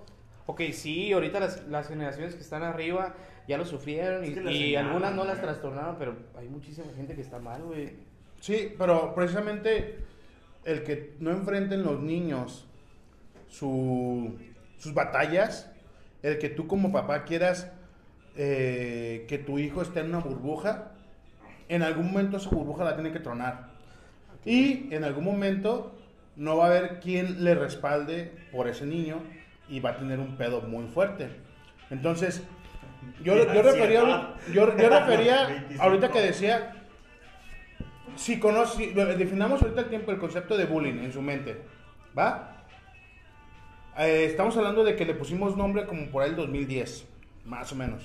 Ok, sí, ahorita las, las generaciones que están arriba ya lo sufrieron y, Es que y señalan, algunas no las güey. trastornaron, pero hay muchísima gente que está mal, güey. Sí, pero precisamente el que no enfrenten los niños su- sus batallas, el que tú como papá quieras eh, que tu hijo esté en una burbuja, en algún momento esa burbuja la tiene que tronar. Y en algún momento no va a haber quien le respalde por ese niño y va a tener un pedo muy fuerte. Entonces, yo, yo refería, ahorita- yo, yo refería 25. ahorita que decía, si conoce, definamos ahorita el tiempo el concepto de bullying en su mente, ¿va? Eh, estamos hablando de que le pusimos nombre como por ahí el 2010, más o menos.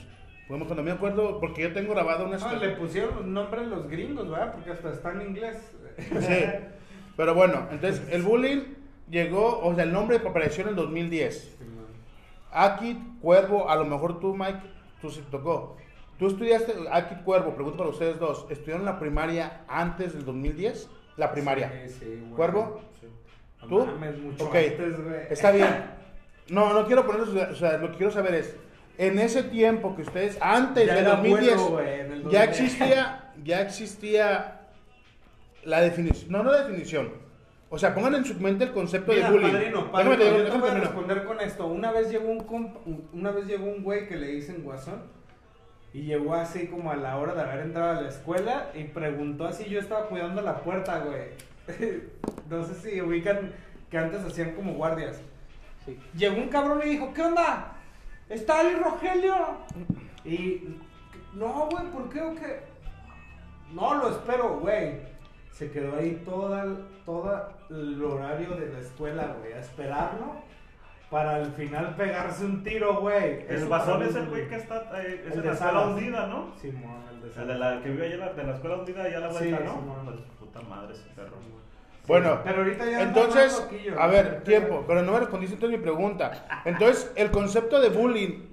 Podemos, cuando me acuerdo, porque yo tengo grabado una Ah, le pusieron nombre los gringos, ¿verdad? Porque hasta está en inglés. Sí. Pero bueno, entonces el bullying llegó, o sea, el nombre apareció en el 2010. Akit, Cuervo, a lo mejor tú, Mike, tú se tocó. Tú estudiaste, Akit, Cuervo, pregunto para ustedes dos, ¿estudiaron la primaria antes del 2010? la primaria. Sí, sí, güey. ¿Cuervo? Sí. No ¿Tú? mames, mucho Ok, antes, está bien. No, no quiero poner o sea, lo que quiero saber es, en ese tiempo que ustedes, antes Ya del era 2010, abuelo, güey, en el ya 2010. existía, ya existía la definición, no, no la definición. O sea, pongan en su mente el concepto Mira, de bullying. padrino, Déjame padrino, te digo, yo te déjame voy a responder con esto. Una vez llegó un compa- una vez llegó un güey que le dicen guasón y llegó así como a la hora de haber entrado a la escuela y preguntó así, yo estaba cuidando la puerta, güey. no sé si ubican que antes hacían como guardias. Sí. Llegó un cabrón y dijo, ¿qué onda? ¿Está el Rogelio? Y, no, güey, ¿por qué o qué? No, lo espero, güey. Se quedó ahí toda, el- toda el horario de la escuela, güey, a esperarlo para al final pegarse un tiro, güey. El basón es el güey que está eh, es El de la escuela hundida, ¿no? Simón, el de El de la que vive la, de la escuela hundida allá a la Sí, vuelta, ¿no? Simón. Pues, puta madre ese perro. Bueno, Pero ahorita ya entonces, a ver, tiempo, pero no me respondiste entonces mi pregunta. Entonces, el concepto de bullying,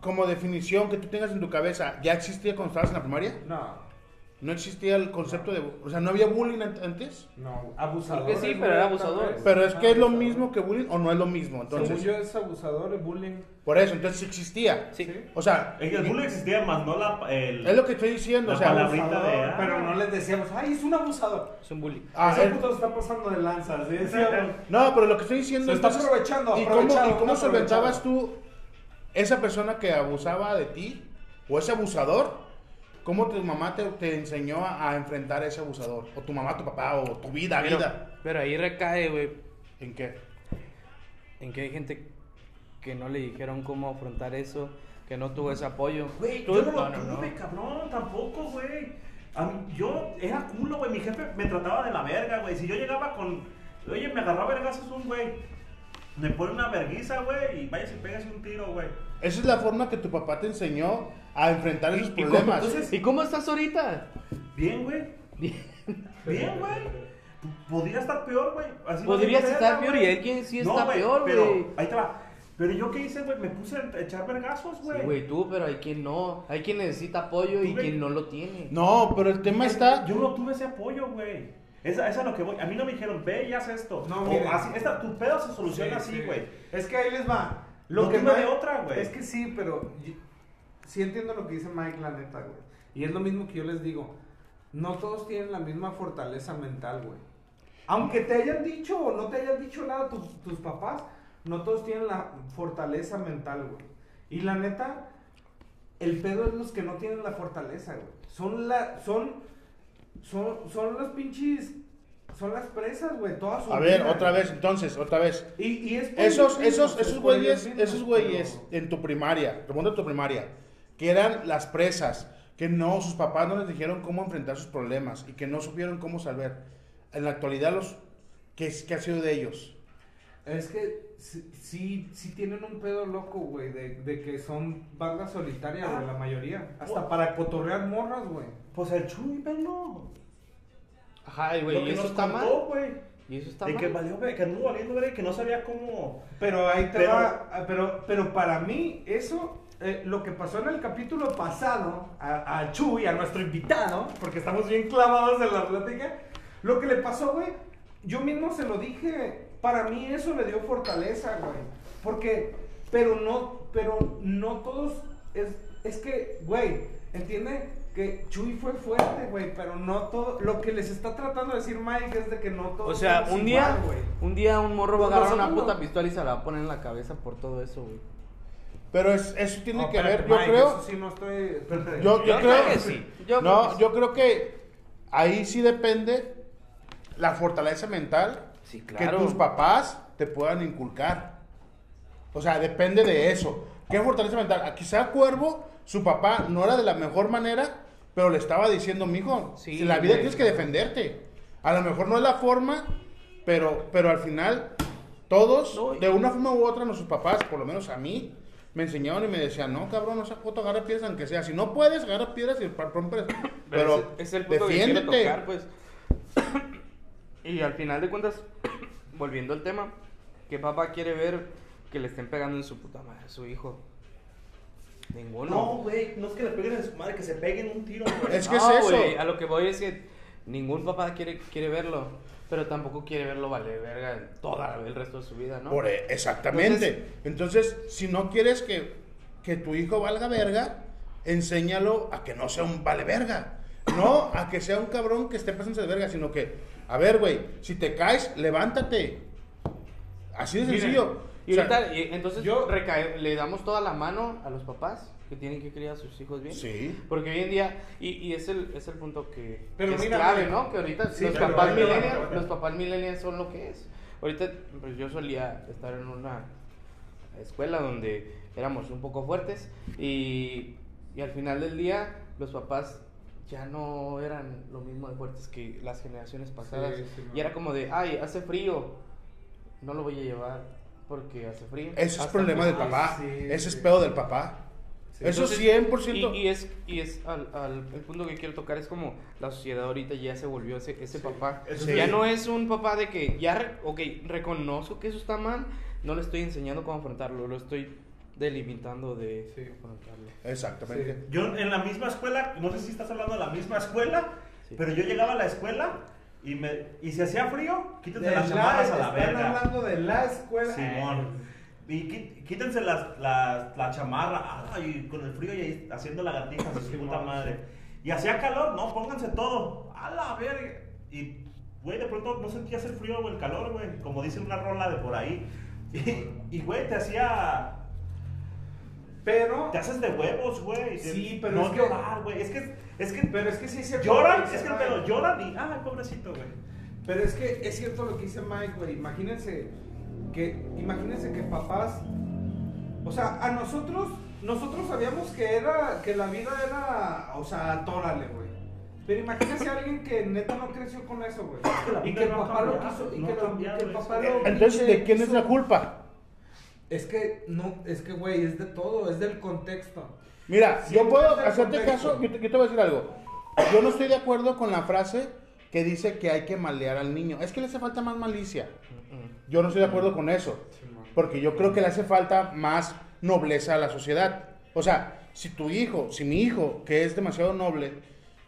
como definición que tú tengas en tu cabeza, ¿ya existía cuando estabas en la primaria? No, No existía el concepto de, o sea, no había bullying an- antes. no, abusador. Creo que sí, pero era abusador. Pero es que es lo mismo que bullying o no es lo mismo. Entonces, Entonces, yo es abusador, es bullying. por eso, entonces sí existía. Sí. O sea, El bullying existía más, no la, el, es lo que estoy diciendo, La o sea, Abusador, de, ah. pero no les decíamos, ay, es un abusador. Es un bully. ah, Ese el- puto se está pasando de lanza, ¿sí? Decíamos, no, pero lo que estoy diciendo Se está entonces, aprovechando, ¿y cómo, y cómo solventabas tú esa persona que abusaba de ti o ese abusador? ¿Cómo tu mamá te, te enseñó a, a enfrentar a ese abusador? O tu mamá, tu papá, o tu vida, Pero, vida. pero ahí recae, güey, ¿En qué? en que hay gente que no le dijeron cómo afrontar eso, que no tuvo ese apoyo. Güey, yo no lo no, tuve, no. cabrón, tampoco, güey. A mí, yo era culo, güey. Mi jefe me trataba de la verga, güey. Si yo llegaba con. Oye, me agarró a vergazos un güey. Me pone una verguiza, güey. Y vaya y pégase un tiro, güey. Esa es la forma que tu papá te enseñó a enfrentar esos ¿Y cómo? problemas. Entonces- ¿Y cómo estás ahorita? Bien, güey. Bien, güey. Podría estar peor, güey. Así Podrías no sé, estar peor, güey. y alguien sí No, está peor, pero güey. Ahí te va. Pero yo qué hice, güey. Me puse a echar vergazos, Sí, güey. güey, tú, pero hay quien no. Hay quien necesita apoyo y güey. quien no lo tiene. No, pero el tema está... Yo no tuve ese apoyo, güey. Esa, esa es lo que voy. A mí no me dijeron, ve y haz esto. No, o así, esta, tu pedo se soluciona Sí, así, sí. güey. Es que ahí les va. No que Mike- de otra, güey. Es que sí, pero yo- sí entiendo lo que dice Mike, la neta, güey. Y es lo mismo que yo les digo. No todos tienen la misma fortaleza mental, güey. Aunque te hayan dicho o no te hayan dicho nada tus, tus papás, no todos tienen la fortaleza mental, güey. Y la neta, el pedo es los que no tienen la fortaleza, güey. Son la, son, son, son los pinches, son las presas, güey. Todas su A ver, vida, otra güey. vez, entonces, otra vez. Y, y es Esos, esos, esos güeyes, esos güeyes pero- en tu primaria, remonta a tu primaria, que eran las presas, que no, sus papás no les dijeron cómo enfrentar sus problemas y que no supieron cómo salvar. En la actualidad, los, ¿qué, es- qué ha sido de ellos? Es que sí, sí, sí tienen un pedo loco, güey, de, de que son bandas solitarias, güey, Ah. la mayoría. Hasta Oh. para cotorrear morras, güey. Pues el Chuy, velo. Ajá, Lo güey, y que eso nos está mal. contó, güey. Y eso está De que mal. valió, güey, que anduvo valiendo, güey, que no sabía cómo. Pero ahí te Pero- va, ah, pero, pero para mí, eso, eh, lo que pasó en el capítulo pasado, a, a Chuy, a nuestro invitado, porque estamos bien clavados en la plática, lo que le pasó, güey, yo mismo se lo dije, para mí eso le dio fortaleza, güey, porque, pero no, pero no todos, es, es que, güey, entiende que Chuy fue fuerte, güey, pero no todo, lo que les está tratando de decir Mike es de que no todos O sea, un día, igual, güey. un día un morro va a agarrar una puta pistola y se la va a poner en la cabeza por todo eso, güey. Pero es- eso tiene No, que espérate, ver, yo Mike, creo... eso sí no estoy. espérate. Yo, yo Yo creo creo que sí. Yo creo no, que sí. yo creo que ahí sí depende la fortaleza mental Sí, claro. que tus papás te puedan inculcar. O sea, depende de eso. ¿Qué fortaleza mental? Quizá Cuervo, su papá no era de la mejor manera, pero le estaba diciendo, mijo, Sí, si la vida güey. tienes que defenderte. A lo mejor no es la forma, pero, pero al final todos, No, de una forma u otra, nuestros papás, por lo menos a mí, me enseñaron y me decían, no, cabrón, no puto, agarra piedras aunque sea. Si no puedes, agarra piedras y rompes. Pero, ese es el punto que defiéndete. tocar, pues. y al final de cuentas, volviendo al tema, ¿qué papá quiere ver que le estén pegando en su puta madre a su hijo? Ninguno. No, güey, no es que le peguen a su madre, que se peguen un tiro, güey. Es que No, es eso. güey, a lo que voy es que ningún papá quiere, quiere verlo, pero tampoco quiere verlo vale verga en toda el resto de su vida, ¿no? Por, e- exactamente. Entonces, si no quieres que, que tu hijo valga verga, enséñalo a que no sea un vale verga. No a que sea un cabrón que esté pasando de verga, sino que, a ver, güey, si te caes, levántate. Así de Miren, sencillo. Y O sea, ahorita, y entonces yo- recae- le damos toda la mano a los papás que tienen que criar a sus hijos bien. Sí. Porque hoy en día, y, y es, el, es el punto que, Pero que es mira, clave, mira. ¿no? Que ahorita Sí, los, papás millennials, los papás millennials son lo que es. Ahorita, pues yo solía estar en una escuela donde éramos un poco fuertes y, y al final del día los papás ya no eran lo mismo de fuertes que las generaciones pasadas. Sí, sí, y era como de, ay, hace frío, no lo voy a llevar porque hace frío. Ese es problema del papá. sí, Ese es sí. pedo del papá. Sí. Eso Entonces, 100%. Y, y es, y es al, al- el punto que quiero tocar es como la sociedad ahorita ya se volvió ese, ese papá. Eso sí. Ya no es un papá de que ya, re- ok, reconozco que eso está mal, no le estoy enseñando cómo afrontarlo, lo estoy delimitando de Sí. afrontarlo. Exactamente. Yo en la misma escuela, no sé si estás hablando de la misma escuela, Sí. pero yo llegaba a la escuela y me y si hacía frío, quítense De las la- chamarras a la están verga. hablando de la escuela. Simón. Y qui- quítense las, las- la chamarra, ah, y con el frío y ahí haciendo lagartijas, su puta madre. Y hacía calor, no, pónganse todo, a la verga. Y, güey, de pronto no sentías el frío o el calor, güey, como dice una rola de por ahí. Y, y, güey, te hacía Pero, te haces de huevos, güey. Sí, pero no es que- llorar, güey. Es que, es que pero es que sí es cierto. lloran, lo que es que dice el pedo, Mike. lloran y, ay, pobrecito, güey. Pero es que es cierto lo que dice Mike, güey. Imagínense que, imagínense que papás, o sea, a nosotros, nosotros sabíamos que era, que la vida era, o sea, atórale, güey. Pero imagínense a alguien que neta no creció con eso, güey. Y que el papá lo quiso, y no que, el papá lo Entonces, ¿de quién es la culpa? Es que, no, es que, güey, es de todo, es del contexto. Mira, yo puedo hacerte caso, yo te, yo te voy a decir algo. Yo no estoy de acuerdo con la frase que dice que hay que malear al niño. Es que le hace falta más malicia. Yo no estoy de acuerdo con eso. Porque yo creo que le hace falta más nobleza a la sociedad. O sea, si tu hijo, si mi hijo, que es demasiado noble,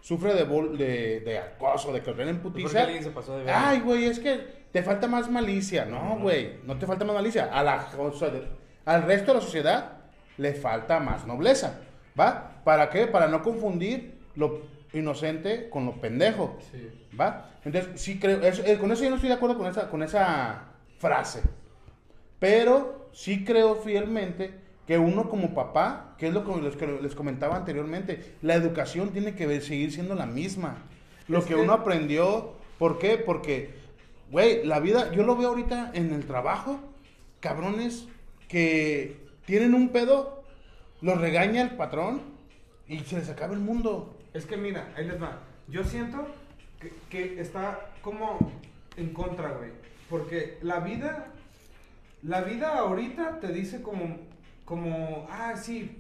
sufre de, bol- de, de acoso, de que lo en ¿Por qué putiza. se pasó de? Ay, güey, es que te falta más malicia. No, güey, no te falta más malicia. A la, o sea, al resto de la sociedad le falta más nobleza. ¿Va? ¿Para qué? Para no confundir lo inocente con lo pendejo. Sí. ¿Va? Entonces, sí creo, eh, con eso yo no estoy de acuerdo con esa, con esa frase. Pero sí creo fielmente que uno como papá, que es lo que les, que les comentaba anteriormente, la educación tiene que seguir siendo la misma. Lo Es que, que- uno aprendió, ¿por qué? Porque, güey, la vida, yo lo veo ahorita en el trabajo, cabrones que tienen un pedo, los regaña el patrón y se les acaba el mundo. Es que mira, ahí les va. Yo siento que, está como en contra, güey. Porque la vida, la vida ahorita te dice como, como, ah, sí,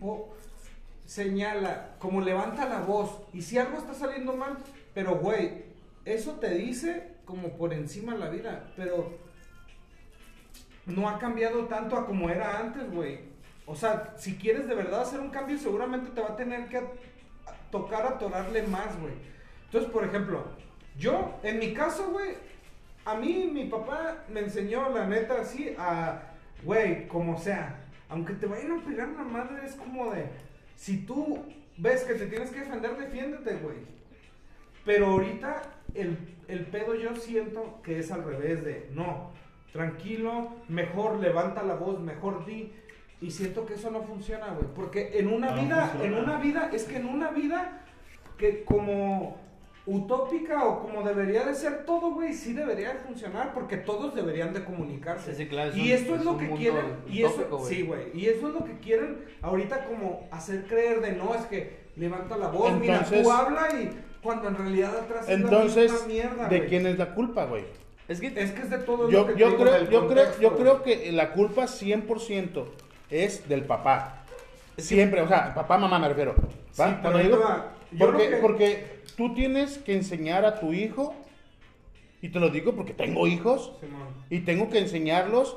señala, como levanta la voz. Y si algo está saliendo mal, pero, güey, eso te dice como por encima la vida. Pero no ha cambiado tanto a como era antes, güey. O sea, si quieres de verdad hacer un cambio, seguramente te va a tener que tocar atorarle más, güey. Entonces, por ejemplo, yo, en mi caso, güey, a mí mi papá me enseñó, la neta, así, a, güey, como sea, aunque te vayan a pegar una madre, es como de, si tú ves que te tienes que defender, defiéndete, güey. Pero ahorita el, el pedo yo siento que es al revés de, no, tranquilo, mejor levanta la voz, mejor di. Y siento que eso no funciona, güey. Porque en una No vida, funciona. en una vida, es que en una vida que como utópica o como debería de ser todo, güey, sí debería de funcionar porque todos deberían de comunicarse. Sí, sí, claro, es y un- esto es, es lo que quieren, y eso, sí, güey, y eso es lo que quieren ahorita como hacer creer de no, es que levanta la voz, mira, tú habla y cuando en realidad atrás es la Entonces, misma mierda, ¿de quién es la culpa, güey? Es que Es que es de todo Yo, lo que te yo, creo, yo, creo, yo creo que la culpa 100% es del papá. Siempre, o sea, papá, mamá me refiero. ¿va? Sí, Cuando digo- va. Porque, lo que- porque tú tienes que enseñar a tu hijo, y te lo digo porque tengo hijos, y tengo que enseñarlos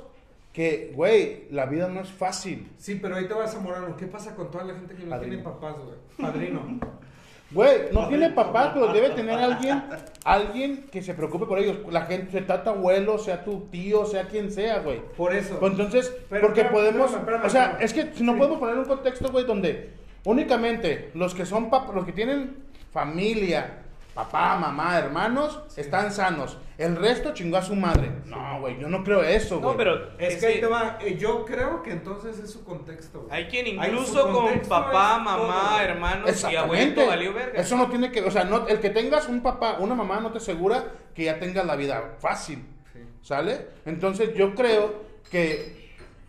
que, güey, la vida no es fácil. Sí, pero ahí te vas a Morano. ¿Qué pasa con toda la gente que no Padrino. tiene papás, güey? Padrino. Güey, no tiene papá, pero debe tener alguien, alguien que se preocupe por ellos. La gente, sea tu abuelo, sea tu tío, sea quien sea, güey. Por eso. Pues entonces, Pero, porque podemos, o sea, es que si no Sí. podemos poner un contexto, güey, donde únicamente los que son pap- los que tienen familia, papá, mamá, hermanos, están sanos. El resto chingó a su madre. No, güey, yo no creo eso, güey. No, pero Es, es que ahí te va. eh, Yo creo que entonces es su contexto. güey. hay quien incluso con papá, mamá, todo. hermanos y Exactamente. abuelito valió verga. Eso no tiene que, o sea, no, el que tengas un papá, una mamá no te asegura que ya tengas la vida fácil. Sí. ¿Sale? Entonces yo creo que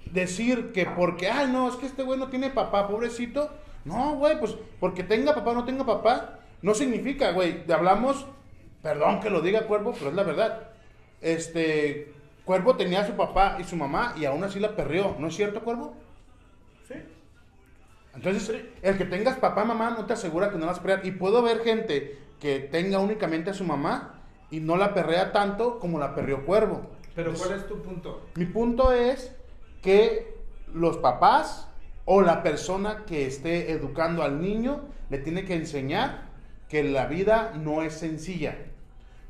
decir que porque, ay, no, es que este güey no tiene papá, pobrecito. No, güey, pues porque tenga papá o no tenga papá, no significa, güey. Hablamos, perdón que lo diga Cuervo, pero es la verdad. Este, Cuervo tenía a su papá y su mamá y aún así la perrió. ¿No es cierto, Cuervo? Sí. Entonces, el que tengas papá, mamá, no te asegura que no vas a perrear. Y puedo ver gente que tenga únicamente a su mamá y no la perrea tanto como la perreó Cuervo. Pero Entonces, ¿cuál es tu punto? Mi punto es que los papás o la persona que esté educando al niño le tiene que enseñar que la vida no es sencilla.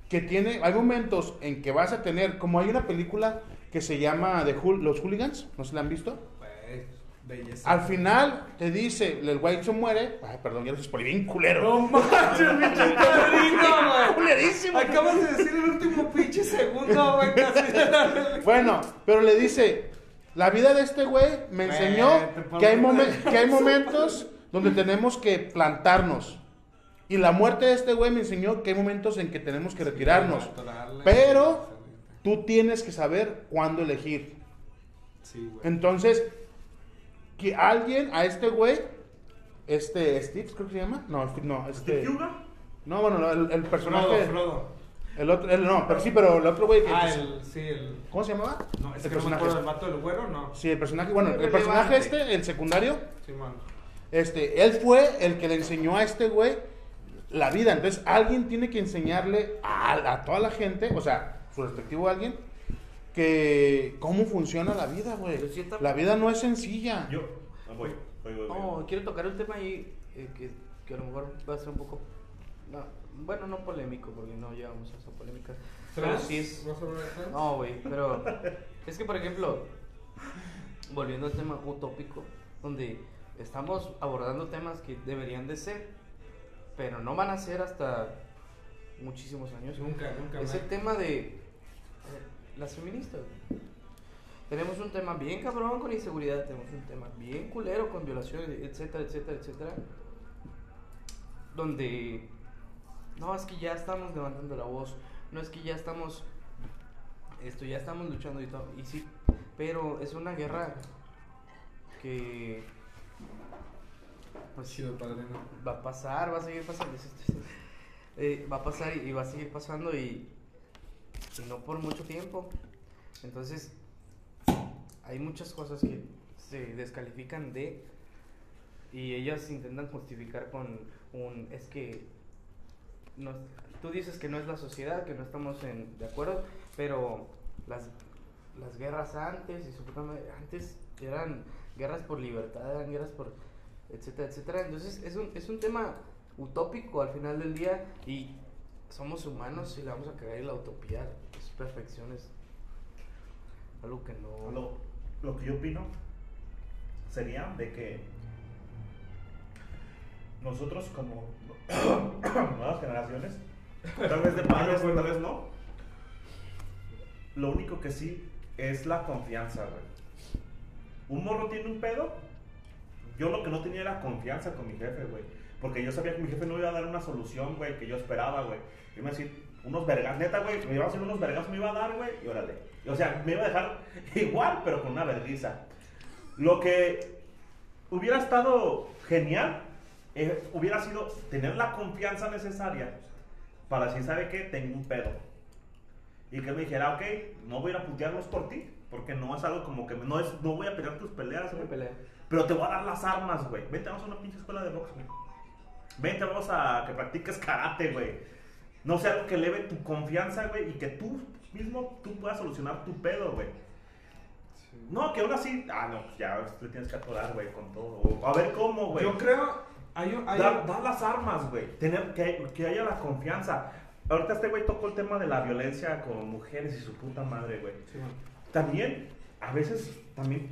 Que tiene, hay momentos en que vas a tener, como hay una película que se llama The Hool- Los Hooligans, ¿no se la han visto? Güey, belleza. Al final te dice, el güey se muere. Ay, perdón, ya lo por bien culero. No manches, pinche padrino, güey. Culerísimo. Acabas de decir el último pinche segundo, güey, casi. Bueno, pero le dice, la vida de este güey me enseñó que hay, que hay momentos donde tenemos que plantarnos. Y la muerte de este güey me enseñó que hay momentos en que tenemos que retirarnos. Pero tú tienes que saber cuándo elegir. Sí, güey. Entonces, que alguien a este güey, este Steve, creo que se llama. No, no, este. No, bueno, no, el, el personaje. Frodo, Frodo. El otro, el- no, pero sí, pero el otro güey que. Ah, el, sí, el... ¿Cómo se llamaba? No, es el que no me acuerdo del vato del güero, no. Sí, el personaje, bueno, el Relevante. personaje este, el secundario, Sí, man. este, él fue el que le enseñó a este güey la vida. Entonces, alguien tiene que enseñarle a, a toda la gente, o sea, su respectivo alguien, que cómo funciona la vida, güey. La vida no es sencilla. Yo. ah, voy, voy, voy, voy. No, quiero tocar un tema ahí eh, que, que a lo mejor va a ser un poco. no, bueno, no polémico, porque no llevamos a esa polémica. Pero sí es. No, güey, pero es que, por ejemplo, volviendo al tema utópico, donde estamos abordando temas que deberían de ser, pero no van a ser hasta muchísimos años. Nunca, nunca. Es man. el tema de las feministas. Tenemos un tema bien cabrón con inseguridad, tenemos un tema bien culero con violaciones, etcétera, etcétera, etcétera. Donde no es que ya estamos levantando la voz, no es que ya estamos esto, ya estamos luchando y todo, y sí, pero es una guerra que pues va a pasar, va a seguir pasando. Eh, va a pasar y, va a seguir pasando y, no por mucho tiempo. Entonces, hay muchas cosas que se descalifican de y ellas intentan justificar con un es que no, tú dices que no es la sociedad, que no estamos en, de acuerdo, pero las, las guerras antes y antes eran guerras por libertad, eran guerras por etcétera, etcétera. Entonces es un, es un tema utópico al final del día y somos humanos y le vamos a cagar y la utopía es perfección, es algo que no... Lo, lo que yo opino sería de que nosotros como nuevas generaciones, tal vez de padres, tal vez no, lo único que sí es la confianza, güey. Un morro tiene un pedo, yo lo que no tenía era confianza con mi jefe, güey. Porque yo sabía que mi jefe no iba a dar una solución, güey, que yo esperaba, güey. Iba a decir, unos vergas, neta, güey, me iba a hacer unos vergas, me iba a dar, güey, y órale. O sea, me iba a dejar igual, pero con una vergüenza. Lo que hubiera estado genial eh, hubiera sido tener la confianza necesaria para decir, ¿sabe qué? Tengo un pedo. Y que me dijera, ok, no voy a putearlos por ti, porque no es algo como que no, es, no voy a pelear tus peleas, Me güey. pelea. Pero te voy a dar las armas, güey. Vente, vamos a una pinche escuela de box, güey. Vente, vamos a que practiques karate, güey. No sea algo que eleve tu confianza, güey, y que tú mismo tú puedas solucionar tu pedo, güey. No, que aún así, ah, no, pues ya le tienes que atorar, güey, con todo. A ver cómo, güey. Yo creo Hay, un- hay Da, un- da las armas, güey. Tener que, que haya la confianza. Ahorita este güey tocó el tema de la violencia con mujeres y su puta madre, güey. Sí. También, a veces, también,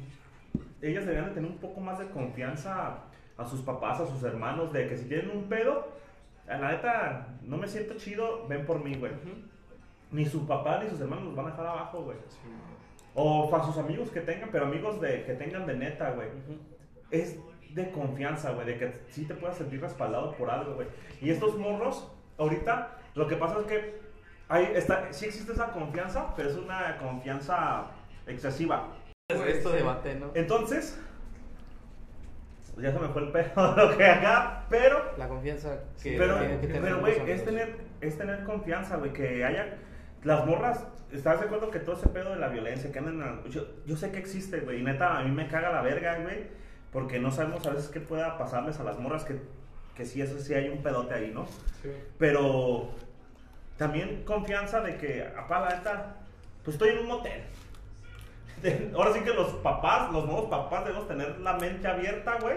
ellas deberían de tener un poco más de confianza a sus papás, a sus hermanos, de que si tienen un pedo, la neta, no me siento chido, ven por mí, güey. Ni su papá ni sus hermanos los van a dejar abajo, güey. O para sus amigos que tengan, pero amigos de, que tengan de neta, güey. Es de confianza, güey, de que sí te puedas sentir respaldado por algo, güey. Y estos morros, ahorita, lo que pasa es que hay, está, sí existe esa confianza, pero es una confianza excesiva. Esto debate, ¿no? Entonces, ya se me fue el pedo de lo que acá, pero La confianza que pero, tienen que tener pero, güey, es tener, es tener confianza, güey, que haya... Las morras, ¿estás de acuerdo que todo ese pedo de la violencia que andan... Yo, yo sé que existe, güey, y neta, a mí me caga la verga, güey, porque no sabemos a veces qué pueda pasarles a las morras que, que sí, eso sí hay un pedote ahí, ¿no? Sí. Pero también confianza de que, apá, la neta, pues estoy en un motel. Ahora sí que los papás, los nuevos papás debemos tener la mente abierta, güey.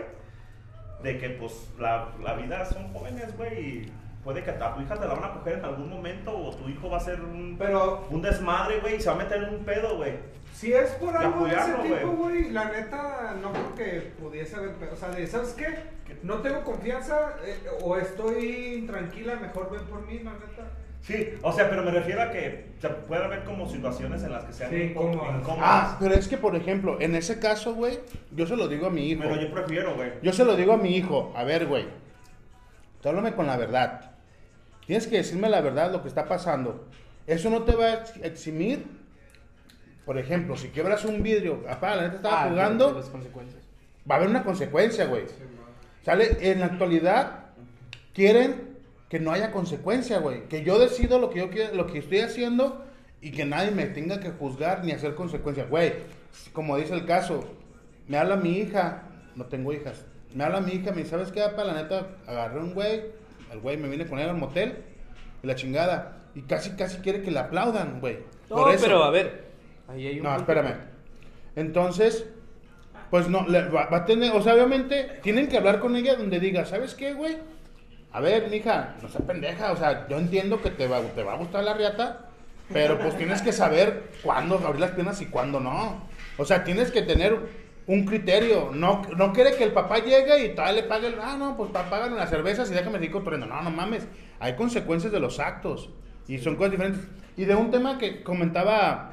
De que, pues, la, la vida son jóvenes, güey. Y puede que a tu hija te la van a coger en algún momento o tu hijo va a ser un, Pero un desmadre, güey, y se va a meter en un pedo, güey. si es por algo de ese tipo, güey, la neta no creo que pudiese haber. O sea, de, ¿sabes qué? No tengo confianza eh, o estoy intranquila, mejor ven por mí, la neta. Sí, o sea, pero me refiero a que se puede haber como situaciones en las que sean Sí, incómodas. incómodas. Ah, pero es que, por ejemplo, en ese caso, güey, yo se lo digo a mi hijo. pero yo prefiero, güey. Yo se lo digo a mi hijo, a ver, güey, tú háblame con la verdad. Tienes que decirme la verdad, lo que está pasando. Eso no te va a ex- eximir. Por ejemplo, si quebras un vidrio, apá, la neta estaba Ah, jugando, las consecuencias. va a haber una consecuencia, güey. Sale, en la actualidad, quieren que no haya consecuencia, güey. Que yo decido lo que yo quiero, lo que estoy haciendo y que nadie me tenga que juzgar ni hacer consecuencias. Güey, como dice el caso, me habla mi hija, no tengo hijas, me habla mi hija, me dice, ¿sabes qué, papá? La neta, agarré un güey, el güey me viene con él al motel y la chingada. Y casi, casi quiere que le aplaudan, güey. No, Por eso. pero a ver. Ahí hay un No, espérame. Entonces, pues no, le- va, va a tener, o sea, obviamente tienen que hablar con ella donde diga, ¿sabes qué, güey? A ver, mija, no seas pendeja, o sea, yo entiendo que te va, te va a gustar la riata, pero pues tienes que saber cuándo abrir las piernas y cuándo no. O sea, tienes que tener un criterio. No, no quiere que el papá llegue y todavía le pague el, ah, no, pues pa- págame las cervezas y déjame seguir corriendo. No, no mames. Hay consecuencias de los actos y son cosas diferentes. Y de un tema que comentaba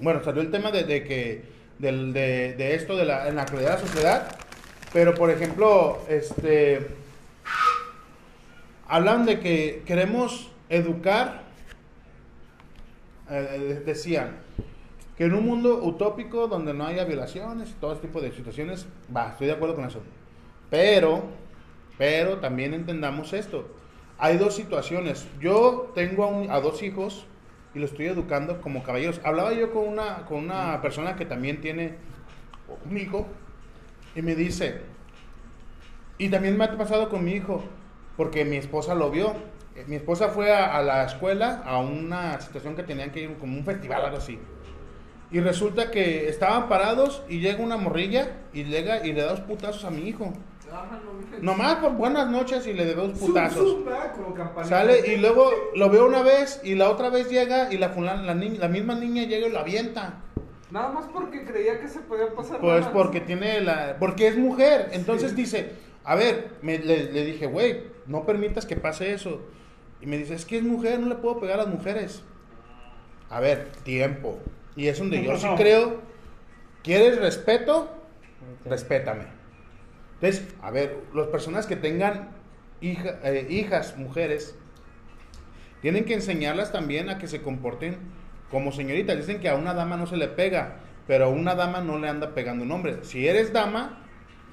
bueno, salió el tema de, que del- de, de esto de la, en la actualidad de la sociedad, pero por ejemplo, este hablan de que queremos educar, eh, decían que en un mundo utópico donde no haya violaciones y todo tipo de situaciones, va, estoy de acuerdo con eso. Pero, pero también entendamos esto. Hay dos situaciones. Yo tengo a, un- a dos hijos y los estoy educando como caballeros. Hablaba yo con una, con una persona que también tiene un hijo y me dice, y también me ha pasado con mi hijo, porque mi esposa lo vio. Mi esposa fue a, a la escuela a una situación que tenían que ir como un festival, algo así. Y resulta que estaban parados y llega una morrilla y llega y le da dos putazos a mi hijo. Nomás por buenas noches y le da dos putazos. Sale y luego lo veo una vez y la otra vez llega y la, fulana- la, misma niña llega y lo avienta. Nada más porque creía que se podía pasar. Pues porque tiene la... Porque es mujer. Entonces Sí. dice, a ver, me- le, le dije, güey, no permitas que pase eso. Y me dice, es que es mujer, no le puedo pegar a las mujeres. A ver, tiempo. Y es donde yo sí creo, ¿quieres respeto? Respétame. Entonces, a ver, las personas que tengan hija- eh, hijas, mujeres, tienen que enseñarlas también a que se comporten como señoritas. Dicen que a una dama no se le pega, pero a una dama no le anda pegando un hombre. Si eres dama,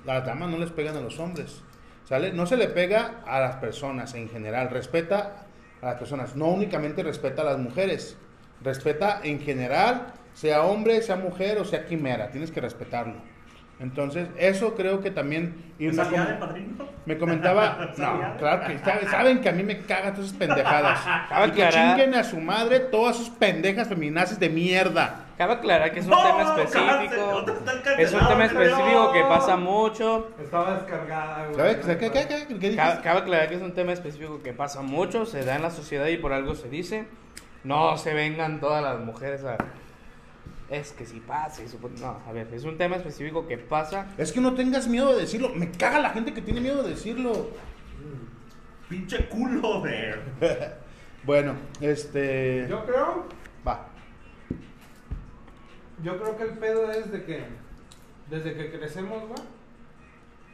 las damas no les pegan a los hombres. ¿Sale? No se le pega a las personas en general. Respeta a las personas. No únicamente respeta a las mujeres. Respeta en general, sea hombre, sea mujer o sea quimera. Tienes que respetarlo. Entonces, eso creo que también... y me ¿Salía com- de padrino? Me comentaba, no, claro que saben, saben que a mí me cagan todas esas pendejadas. Cabe y que aclarar- chinguen a su madre todas sus pendejas feminazis de mierda. Cabe aclarar que es un No, tema cárcel, específico. ¿dónde está el Es un tema específico que pasa mucho. Estaba descargada, güey. ¿Sabes? ¿Qué, qué, qué, qué? Cabe, cabe aclarar que es un tema específico que pasa mucho, se da en la sociedad y por algo se dice. No se vengan todas las mujeres a... Es que si pasa y supo- No, a ver, es un tema específico que pasa. Es que no tengas miedo de decirlo. Me caga la gente que tiene miedo de decirlo. Pinche culo de. Bueno, este... Yo creo, Va. yo creo que el pedo es de que desde que crecemos, güey.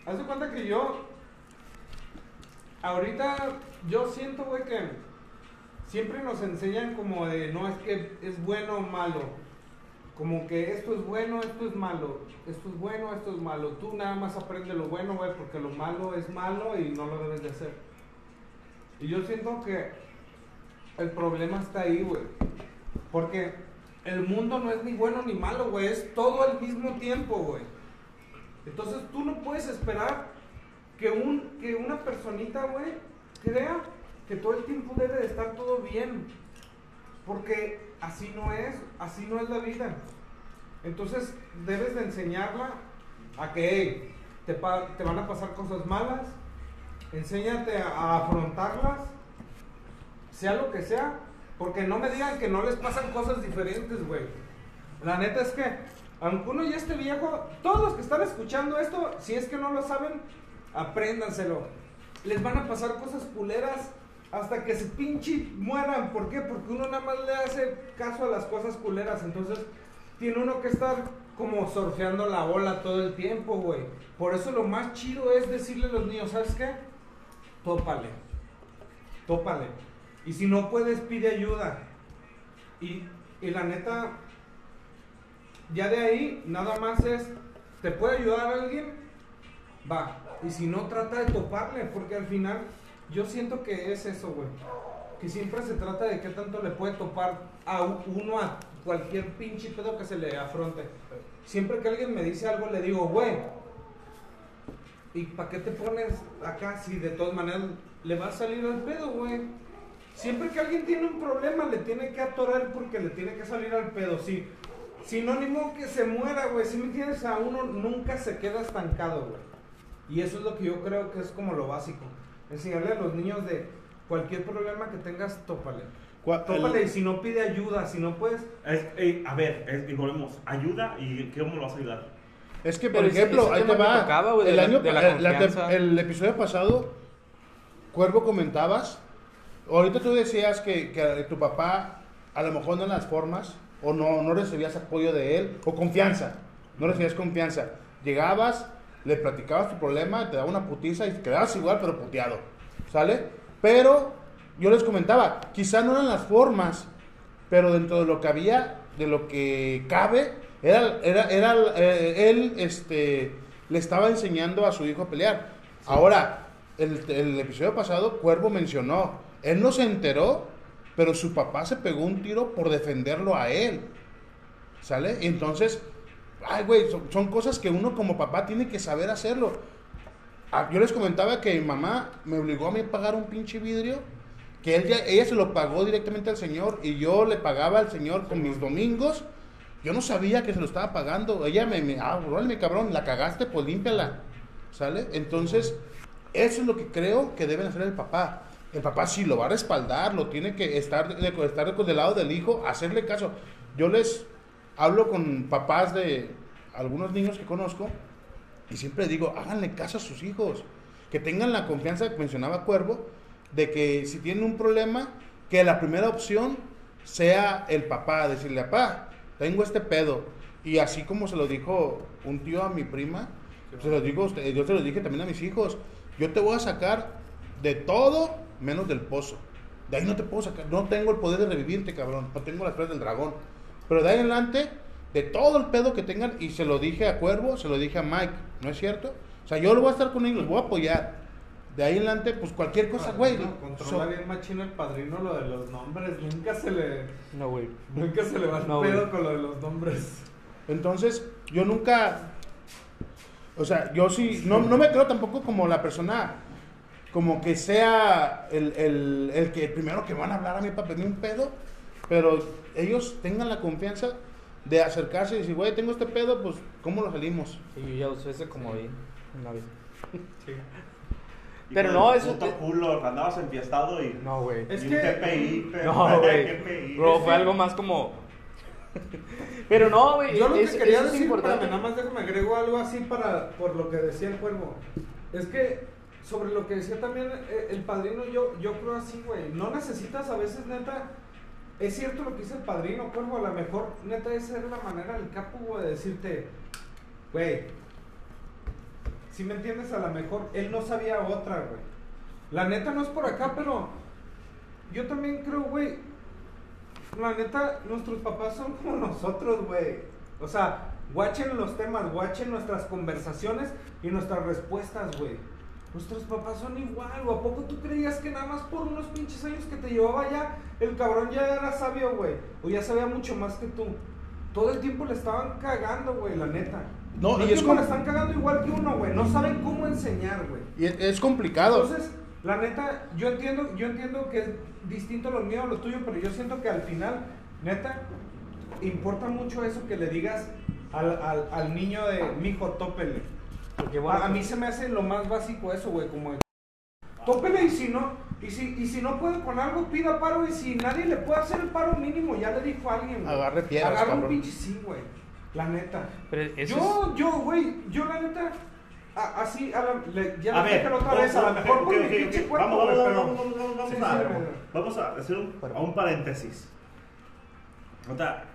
Haz de cuenta que yo ahorita yo siento, güey, que siempre nos enseñan como de no es que es bueno o malo. Como que esto es bueno, esto es malo. Esto es bueno, esto es malo. Tú nada más aprende lo bueno, güey, porque lo malo es malo y no lo debes de hacer. Y yo siento que el problema está ahí, güey. Porque el mundo no es ni bueno ni malo, güey. Es todo al mismo tiempo, güey. Entonces tú no puedes esperar que, un, que una personita, güey, crea que todo el tiempo debe de estar todo bien. Porque así no es, así no es la vida. Entonces debes de enseñarla a que te van a pasar cosas malas. Enséñate a, a afrontarlas sea lo que sea, porque no me digan que no les pasan cosas diferentes, güey. La neta es que, aunque uno ya esté viejo, todos los que están escuchando esto, si es que no lo saben, apréndanselo. Les van a pasar cosas culeras hasta que se pinche mueran. ¿Por qué? Porque uno nada más le hace caso a las cosas culeras. Entonces, tiene uno que estar como surfeando la ola todo el tiempo, güey. Por eso lo más chido es decirle a los niños, ¿sabes qué? Tópale. Tópale. Y si no puedes, pide ayuda. Y, y la neta, ya de ahí, nada más es, ¿te puede ayudar alguien? Va. Y si no, trata de toparle, porque al final yo siento que es eso, güey. Que siempre se trata de qué tanto le puede topar a uno a cualquier pinche pedo que se le afronte. Siempre que alguien me dice algo, le digo, güey, ¿y para qué te pones acá si de todas maneras le va a salir al pedo, güey? Siempre que alguien tiene un problema, le tiene que atorar porque le tiene que salir al pedo. Si, sinónimo que se muera, güey. Si me entiendes, a uno nunca se queda estancado, güey. Y eso es lo que yo creo que es como lo básico. Enseñarle a los niños de cualquier problema que tengas, tópale. Tópale el- y si no pide ayuda, si no puedes, Es- ey, a ver, es- y volvemos. Ayuda y ¿cómo lo vas a ayudar? Es que, por Pero ejemplo, ese ahí te va. tocaba, de el, la- año, la la el episodio pasado, Cuervo comentabas. Ahorita tú decías que, que tu papá, a lo mejor no en las formas, o no, no recibías apoyo de él, o confianza. No recibías confianza. Llegabas, le platicabas tu problema, te daba una putiza y quedabas igual, pero puteado. ¿Sale? Pero yo les comentaba, quizá no eran las formas, pero dentro de lo que había, de lo que cabe, era, era, era eh, él este, le estaba enseñando a su hijo a pelear. Ahora, el, el episodio pasado, Cuervo mencionó, él no se enteró, pero su papá se pegó un tiro por defenderlo a él. ¿Sale? Entonces, ay, güey, son, son cosas que uno como papá tiene que saber hacerlo. Ah, Yo les comentaba que mi mamá me obligó a mí a pagar un pinche vidrio, que él ya- ella se lo pagó directamente al señor y yo le pagaba al señor con mis domingos. Yo no sabía que se lo estaba pagando. Ella me, me ah, órale, cabrón, la cagaste, pues límpiala. ¿Sale? Entonces, eso es lo que creo que deben hacer el papá. El papá sí lo va a respaldar, lo tiene que estar, estar del lado del hijo, hacerle caso. Yo les hablo con papás de algunos niños que conozco y siempre digo, háganle caso a sus hijos, que tengan la confianza que mencionaba Cuervo, de que si tienen un problema, que la primera opción sea el papá, decirle, papá, tengo este pedo. Y así como se lo dijo un tío a mi prima, se lo digo a usted, yo se lo dije también a mis hijos, yo te voy a sacar de todo menos del pozo. De ahí no te puedo sacar, no tengo el poder de revivirte, cabrón, no tengo las flores del dragón. Pero de ahí en adelante, de todo el pedo que tengan, y se lo dije a Cuervo, se lo dije a Mike, ¿no es cierto? O sea, yo lo voy a estar con ellos, los voy a apoyar. De ahí en adelante, pues cualquier cosa, güey. No, controla so- bien machino el padrino lo de los nombres. Nunca se le, No, güey. nunca se le va el No, pedo güey. con lo de los nombres. Entonces, yo nunca, O sea, yo sí, no, no me creo tampoco como la persona, como que sea el, el, el que primero que van a hablar a mí para pedirme un pedo, pero ellos tengan la confianza de acercarse y decir, güey, tengo este pedo, pues, ¿cómo lo salimos? Y yo ya usé ese como ahí una vez. Y Pero no, eso- puto culo, andabas enfiestado y. No, güey. Es y que- un TPI, pero. No, güey. Bro, fue algo más como. Pero no, güey. Yo lo que quería decir, nada más déjame agrego algo así para, por lo que decía el cuervo. Es que, sobre lo que decía también eh, el padrino, yo, yo creo así, güey. No necesitas a veces, neta, es cierto lo que dice el padrino, cuervo, a lo mejor, neta, esa era la manera del capo, güey, de decirte, güey, si me entiendes, a lo mejor él no sabía otra, güey. La neta no es por acá, pero yo también creo, güey, la neta, nuestros papás son como nosotros, güey. O sea, guachen los temas, guachen nuestras conversaciones y nuestras respuestas, güey. Nuestros papás son igual, ¿o a poco tú creías que nada más por unos pinches años que te llevaba ya, el cabrón ya era sabio, güey? O ya sabía mucho más que tú. Todo el tiempo le estaban cagando, güey, la neta. No, y es como- le están cagando igual que uno, güey. No saben cómo enseñar, güey. Y es, es complicado. Entonces, la neta, yo entiendo, yo entiendo que es distinto lo mío a lo tuyo, pero yo siento que al final, neta, importa mucho eso que le digas al, al, al niño de mijo, tópele. Porque, bueno, a, a mí se me hace lo más básico eso, güey, como de, tópele y si no, y si, y si no puede con algo, pida paro, y si nadie le puede hacer el paro mínimo, ya le dijo a alguien, güey. Agarre piedras, Agarra un pinche sí, güey. La neta. Pero eso es- Yo, yo, güey, yo la neta, a- así, a la, le- ya A ver, otra vamos- vez, a lo mejor por mi pinche cuerpo, Vamos, güey, vamos, pero- vamos, vamos, vamos, Sí, vamos sí, a, me- vamos a hacer un, a un paréntesis. Otra,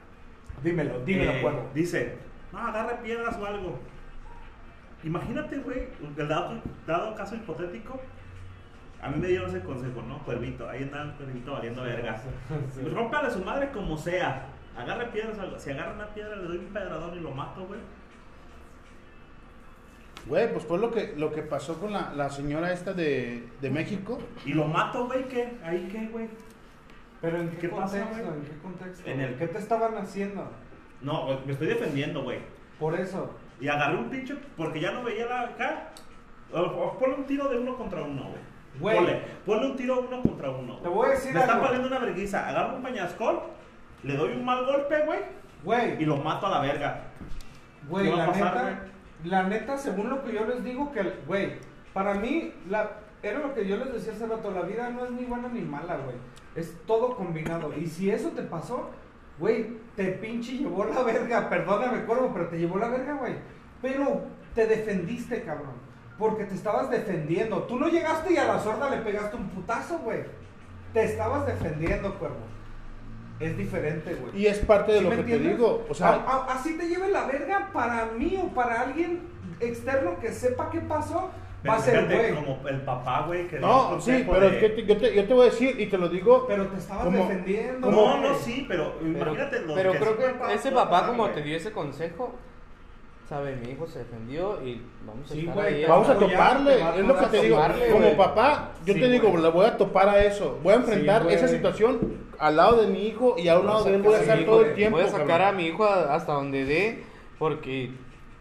Dímelo, dímelo, eh, cuervo. Dice, no, agarre piedras o algo. Imagínate, güey, el dado, dado caso hipotético. A mí me dieron ese consejo, ¿no? Cuervito, ahí anda el cuervito valiendo verga. Pues rómpale a su madre como sea. Agarre piedras o algo. Si agarra una piedra, le doy un pedradón y lo mato, güey. Güey, pues fue lo que, lo que pasó con la, la señora esta de, de México. Y lo mato, güey, ¿qué? ¿Ahí qué, güey? Pero ¿en qué, ¿Qué pasa, contexto? güey? ¿En qué contexto? En el- ¿Qué te estaban haciendo? No, me estoy defendiendo, güey. Por eso. Y agarré un pinche, porque ya no veía la acá. Ponle un tiro de uno contra uno, güey. Güey. Ponle, ponle un tiro uno contra uno. Te voy a decir Me está algo. poniendo una vergüenza. Agarro un pañascol, le doy un mal golpe, güey, Güey, y lo mato a la verga. Güey, ¿Qué va a la pasar, neta, güey? la neta, según lo que yo les digo, que, güey, para mí, la, era lo que yo les decía hace rato, la vida no es ni buena ni mala, güey. Es todo combinado. Y si eso te pasó, güey, te pinche llevó la verga, perdóname, cuervo, pero te llevó la verga, güey. Pero te defendiste, cabrón. Porque te estabas defendiendo. Tú no llegaste y a la sorda le pegaste un putazo, güey. Te estabas defendiendo, cuervo. Es diferente, güey. Y es parte de ¿Sí lo que te digo. O sea, A- a- así te lleve la verga para mí o para alguien externo que sepa qué pasó, Pero va a ser güey. como el papá, güey, que no, sí, pero de- es que te- yo, te, yo te voy a decir y te lo digo. Pero te estabas Como- defendiendo. No, güey. no, sí, pero, Pero, imagínate lo pero que creo que puede ese pasar, papá como güey. te dio ese consejo, sabe, mi hijo se defendió y vamos a Sí, estar ahí. Vamos a toparle, es lo que te digo. Como papá, yo Sí, te digo, güey. le voy a topar a eso. Voy a enfrentar esa situación al lado de mi hijo y a un lado de él voy a estar todo el tiempo. Voy a sacar a mi hijo hasta donde dé porque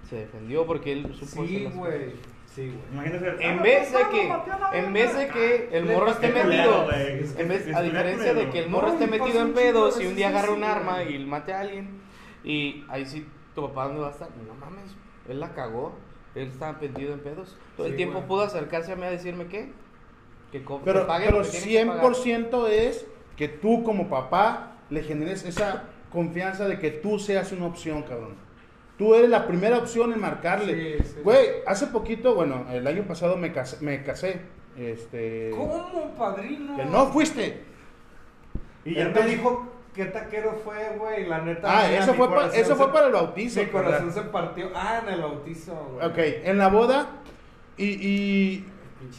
se defendió, porque él supo Sí, güey. Sí, güey. Imagínate, En vez de que, en vez de que el morro esté culero, metido, en vez, a diferencia de que el morro esté metido en pedos y un día agarre eso, un arma y mate a alguien y ahí sí tu papá dónde va a estar, no mames, él la cagó, él estaba metido en pedos, todo el tiempo güey. pudo acercarse a mí a decirme que que Pero, pague pero lo que tiene que pagar. 100% es que tú como papá le generes esa confianza de que tú seas una opción, cabrón. Tú eres la primera opción en marcarle. Sí, sí. Güey, hace poquito, bueno, el año pasado me casé. Me casé este, ¿Cómo, padrino? Que no fuiste. Y ya Entonces- me dijo qué taquero fue, güey. La neta. Ah, eso fue, pa- eso fue para el bautizo. Mi corazón ¿verdad? se partió. Ah, en el bautizo, güey. Ok, en la boda. Y, y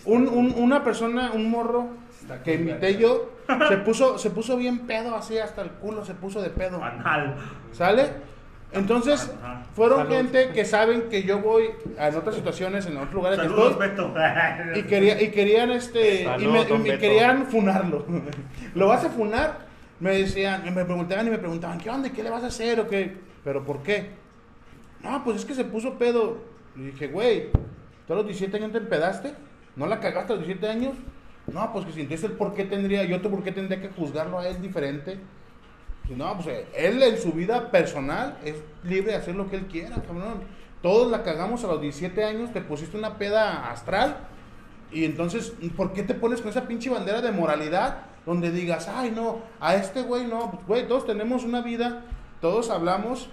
un- un- una persona, un morro Está que invité yo, se puso, se puso bien pedo, así hasta el culo, se puso de pedo. Anal. ¿Sale? Entonces, Ajá. fueron Salud. gente que saben que yo voy a- en otras situaciones, en otros lugares que Saludos, estoy. Beto. Y, quería, y querían este y Salud, me, y me querían funarlo. ¿Lo vas a funar? Me decían, me preguntaban y me preguntaban, ¿qué onda? ¿Qué le vas a hacer o qué? ¿Pero por qué? No, pues es que se puso pedo. Le dije, güey, ¿tú a los 17 años te empedaste? ¿No la cagaste a los 17 años? No, pues que si entonces el por qué tendría, yo otro por qué tendría que juzgarlo a él diferente. Y no, pues él en su vida personal es libre de hacer lo que él quiera, cabrón. Todos la cagamos a los 17 años, te pusiste una peda astral. Y entonces, ¿por qué te pones con esa pinche bandera de moralidad? Donde digas, ay, no, a este güey no. Pues, güey, todos tenemos una vida, todos hablamos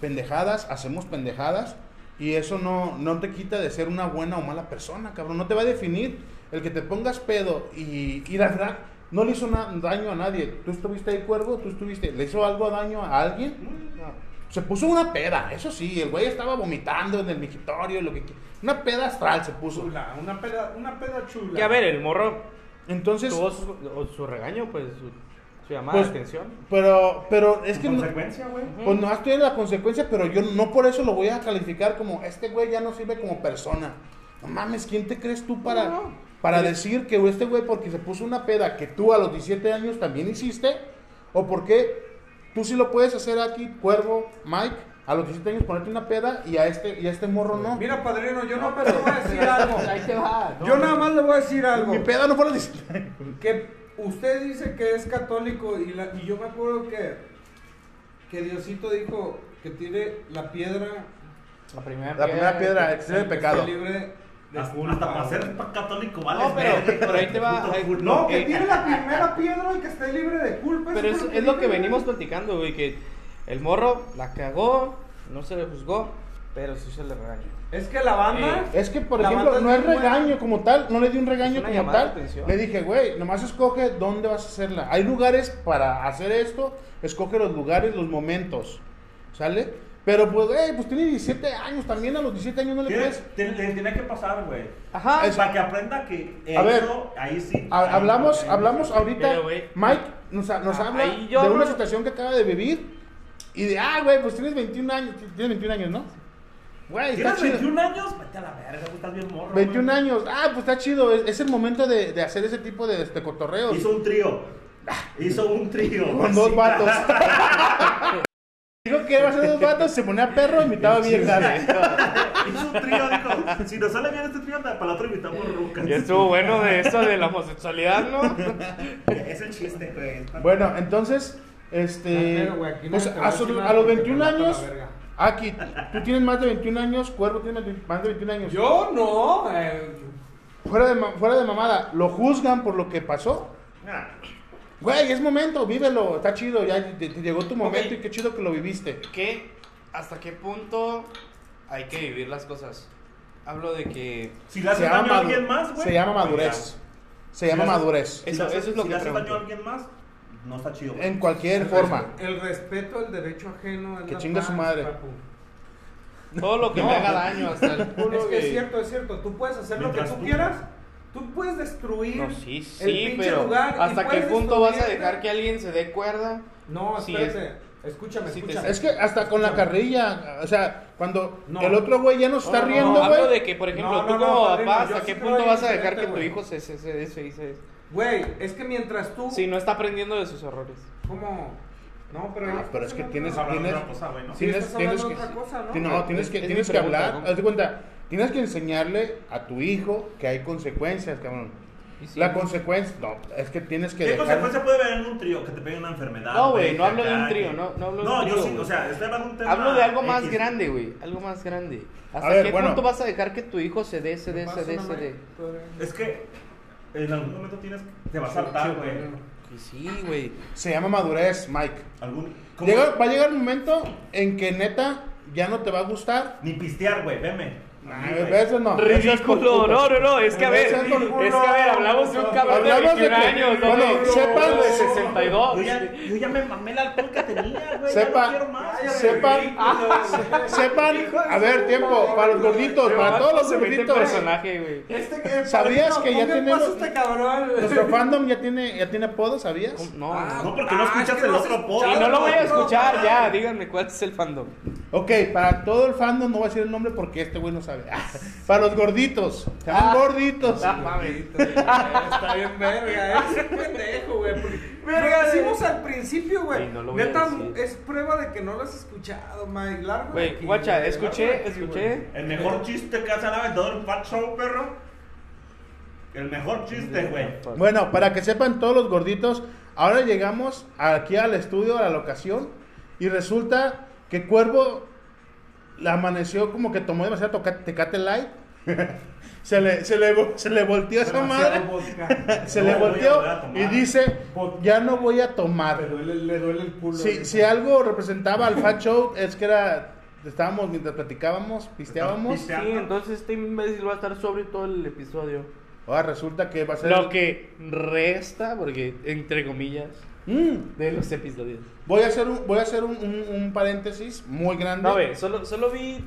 pendejadas, hacemos pendejadas. Y eso no, no te quita de ser una buena o mala persona, cabrón. No te va a definir el que te pongas pedo y, y la verdad, no le hizo daño a nadie. Tú estuviste ahí, cuervo, tú estuviste. ¿Le hizo algo daño a alguien? Se puso una peda, eso sí. El güey estaba vomitando en el migitorio, lo que Una peda astral se puso. Chula, una peda, una peda chula. Que a ver, el morro Entonces, tuvo su, su regaño, pues su, su llamada Pues, de atención. pero, pero es que no, consecuencia, güey. pues no estoy en la consecuencia, pero yo no por eso lo voy a calificar como este güey ya no sirve como persona. No mames, ¿quién te crees tú para, No, no. Para decir que este güey porque se puso una peda que tú a los 17 años también hiciste? ¿O por qué tú sí lo puedes hacer aquí, Cuervo, Mike, a los 17 años ponerte una peda y a este, y a este morro no? Mira, padrino, yo no, pero voy a decir algo. Ahí te va. ¿no? Yo nada más le voy a decir algo. Mi peda no fue a los 17 años. Que usted dice que es católico y, la- y yo me acuerdo que, que Diosito dijo que tiene la piedra La primera La primera piedra, el que pecado. libre Hasta, para ser católico, vale. No, pero- pero ahí te va, No, que Eh, tiene la primera piedra y que esté libre de culpa. Pero es, lo que dijo, venimos platicando, güey, que el morro la cagó, no se le juzgó, pero sí se le regañó. Es que la banda. Es que, por ejemplo, no es buena. regaño como tal, no le di un regaño como tal. Le dije, güey, nomás escoge dónde vas a hacerla. Hay lugares para hacer esto, escoge los lugares, los momentos, ¿sale? Pero pues, güey, pues tiene 17 años, también a los 17 años no le puedes... tiene- le tiene que pasar, güey. Ajá. Es- Para que aprenda que A ver, eso, ahí sí. Ha- ahí hablamos, no, hablamos no. ahorita, Pero, güey, Mike nos, nos ah, habla de una situación que acaba de vivir y de, ah, güey, pues tienes 21 años, tienes 21 años, ¿no? Güey, está ¿Tienes chido. 21 años? Vete a la verga, güey, estás bien morro. 21 güey. años, ah, pues está chido, es, es el momento de, de hacer ese tipo de, de cotorreos. Hizo un trío. Hizo un trío. Con dos vatos. Dijo que ser dos vatos, se ponía perro y invitaba viejas. Hizo un trío, dijo. Si nos sale bien este trío, para el otro invitamos rucas. Ya estuvo bueno de eso de la homosexualidad, ¿no? Es el chiste, güey. Bueno, entonces, este. Pero, güey, aquí Pues te a, a decir su- nada a los porque te 21 mata la años. verga. Aquí, tú tienes más de 21 años, Cuervo tiene más de 21 años. Yo no. eh, Fuera de, ma- fuera de mamada, ¿lo juzgan por lo que pasó? Ah, Güey, es momento, vívelo, está chido, ya te, te llegó tu momento Ok. y qué chido que lo viviste. ¿Qué? ¿Hasta qué punto hay que vivir las cosas? Hablo de que... Si le haces daño a alguien más, güey. se llama pues madurez. Se llama madurez. Si Eso- eso es lo si que le haces daño a alguien más, no está chido. güey. En cualquier el forma. res- El respeto al derecho ajeno. Que chinga su madre. papu. Todo lo que No, me haga daño hasta el culo, Es que es cierto, es cierto. Tú puedes hacer lo que tú tú- quieras. Tú puedes destruir. No, sí, el sí, pinche pero lugar ¿hasta qué punto vas a dejar que alguien se dé cuerda? No, Sí, espérate. Escúchame, sí te- escúchame. Es que hasta con la carrilla, o sea, cuando No. el otro güey ya nos está No, no, riendo, no, güey. hablo de que, por ejemplo, No, tú no, no, como papá, ¿hasta sí qué punto vas a dejar que tu hijo se, se, se, se- se- Güey, es que mientras tú. Si no está aprendiendo de sus errores. ¿Cómo? No, pero. Ah, pero es que tienes, tienes, ¿no? Sí, tienes, tienes que, ¿no? ti- no, tienes que, Es- es tienes que hablar, ¿no? haz de cuenta, tienes que enseñarle a tu hijo que hay consecuencias, cabrón. Sí. La consecuencia, no, es que tienes que ¿Qué dejar. consecuencia puede haber en un trío? Que te pegue una enfermedad. No, güey, que no hablo de un trío, no- no hablo de No, un yo trío, sí, güey. o sea, estoy hablando de un tema. Hablo de algo más X. grande, güey. Algo más grande. ¿Hasta ver, qué bueno. punto vas a dejar que tu hijo se dé, se dé, se dé, se dé? Es que en algún momento tienes. Te va a saltar, güey. Que sí, güey. Se llama madurez, Mike. Algún. Llega- va a llegar un momento en que neta ya no te va a gustar. Ni pistear, güey, veme. Eso no. Ridículo, no, no, no, es que a ver, es que a ver, hablamos de un cabrón de Hablamos de 21 que- años, no bueno, de sepan- de 62. Yo ya, yo ya me mamé el alcohol que tenía, güey. Sepa- ya no quiero más. Sepan, sepan, a ver, tiempo, para los gorditos, para todos los gorditos. personaje, güey. Este. ¿Sabías que ya paz este cabrón? Nuestro fandom ya tiene, ya tiene apodo, ¿sabías? No, Ah, No, porque no Ah, escuchas es que el otro podcast. y no lo voy a escuchar ya, díganme cuál es el fandom. Ok, para todo el fandom, no voy a decir el nombre porque este güey no sabe. para los gorditos. Ah. gorditos. Ah, mames. Está bien verga, es un pendejo, güey. Verga, Lo decimos al principio, güey. No Neta, es prueba de que no lo has escuchado, Mike. Largo Güey, guacha, largo escuché, aquí, escuché. El mejor chiste que hace la todo el Fat Show, perro. El mejor chiste, güey. Bueno, para que sepan todos los gorditos, ahora llegamos aquí al estudio, a la locación, y resulta que Cuervo le amaneció como que tomó demasiado toca- Tecate Light. se, le, se, le, se le volteó esa madre. vodka. Se No le volteó y dice, ya no voy a Le tomar. duele, le duele el culo. Si, si algo representaba al Fat Show, es que era, estábamos mientras platicábamos, pisteábamos. Piste- Sí, entonces este imbécil va a estar sobre todo el episodio. Ahora resulta que va a ser... Lo que resta, porque entre comillas, Mm, de los episodios. voy a hacer, un, voy a hacer un, un- un paréntesis muy grande. No, a ver, solo, solo vi,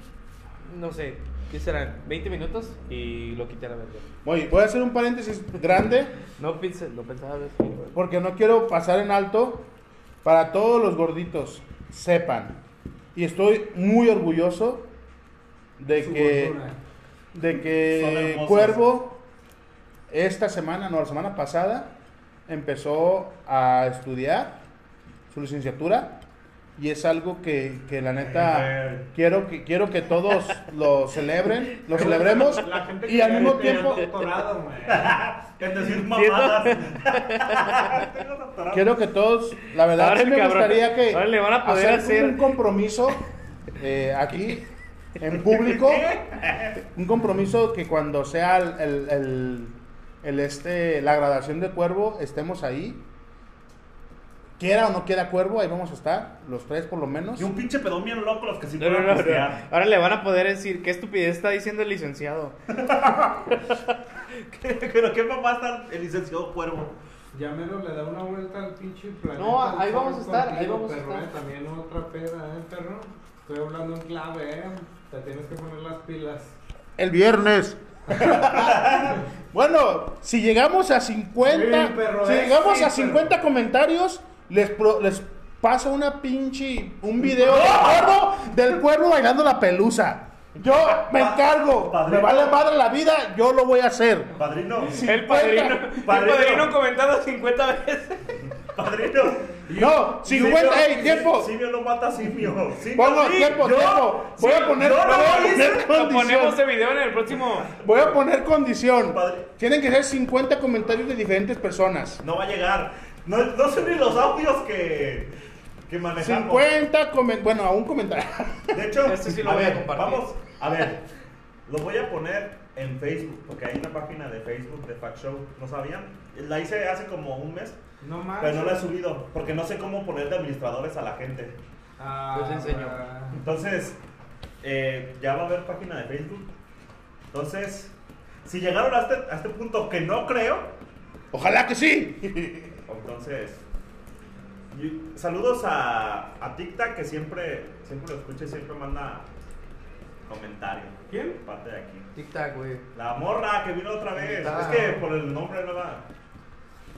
no sé, ¿qué serán? 20 minutos y lo quité a la verga. Voy, voy a hacer un paréntesis grande No, pensé, no pensaba ver. güey. porque no quiero pasar en alto para todos los gorditos. Sepan. Y estoy muy orgulloso de Su que, gordura. de que. Cuervo esta semana, no, la semana pasada, empezó a estudiar su licenciatura. Y es algo que, que la neta quiero que quiero que todos lo celebren, lo celebremos La gente y al mismo tiempo. Quiero que todos, la verdad, sí me cabrón, gustaría que ahora le van a poder hacer- un compromiso eh, aquí en público, un compromiso que cuando sea el, el- el- el, este, la graduación de Cuervo estemos ahí. Quiera o no quiera Cuervo, ahí vamos a estar, los tres por lo menos. Y un pinche pedón bien loco los que sí No, no, no. Ahora le van a poder decir qué estupidez está diciendo el licenciado. Pero qué papá está el licenciado Cuervo. Ya menos le da una vuelta al pinche planeta. No, ahí vamos a estar, contigo, ahí vamos a perro, estar. eh, También otra peda, ¿eh, perro? Estoy hablando en clave, ¿eh? Te tienes que poner las pilas. El viernes. bueno, si llegamos a 50, Sí, perro, si eh, llegamos sí, a perro. 50 comentarios, les, pro- les paso una pinche, un video del cuervo, del cuervo bailando la pelusa. Yo me encargo, me Padrino. vale madre la vida, yo lo voy a hacer. Padrino. El padrino, el Padrino. padrino comentando 50 veces. Padrino. No, 50, ey, tiempo. Simio no mata a simio. Simio Pongo sí, tiempo, yo. tiempo. Voy a poner, yo no voy a poner Lo ponemos condición. de video en el próximo. Voy a poner condición. Padre. Tienen que ser 50 comentarios de diferentes personas. No va a llegar. No, no son ni los audios que, que manejamos. 50 comen- bueno, a un comentario. De hecho, Este sí lo voy a ver, compartir. Vamos, a ver, lo voy a poner en Facebook, porque hay una página de Facebook de Fact Show, ¿no sabían? La hice hace como un mes, No más. pero no la he subido, porque no sé cómo poner de administradores a la gente. Ah, Pues enseño. Entonces, eh, ya va a haber página de Facebook. Entonces, si llegaron a este, a este punto que no creo, Ojalá que sí. entonces, y- saludos a, a TikTok que siempre, siempre lo escucha y siempre manda comentario. ¿Quién? Parte de aquí. Tic tac, güey. La morra que vino otra vez. Es que por el nombre no va.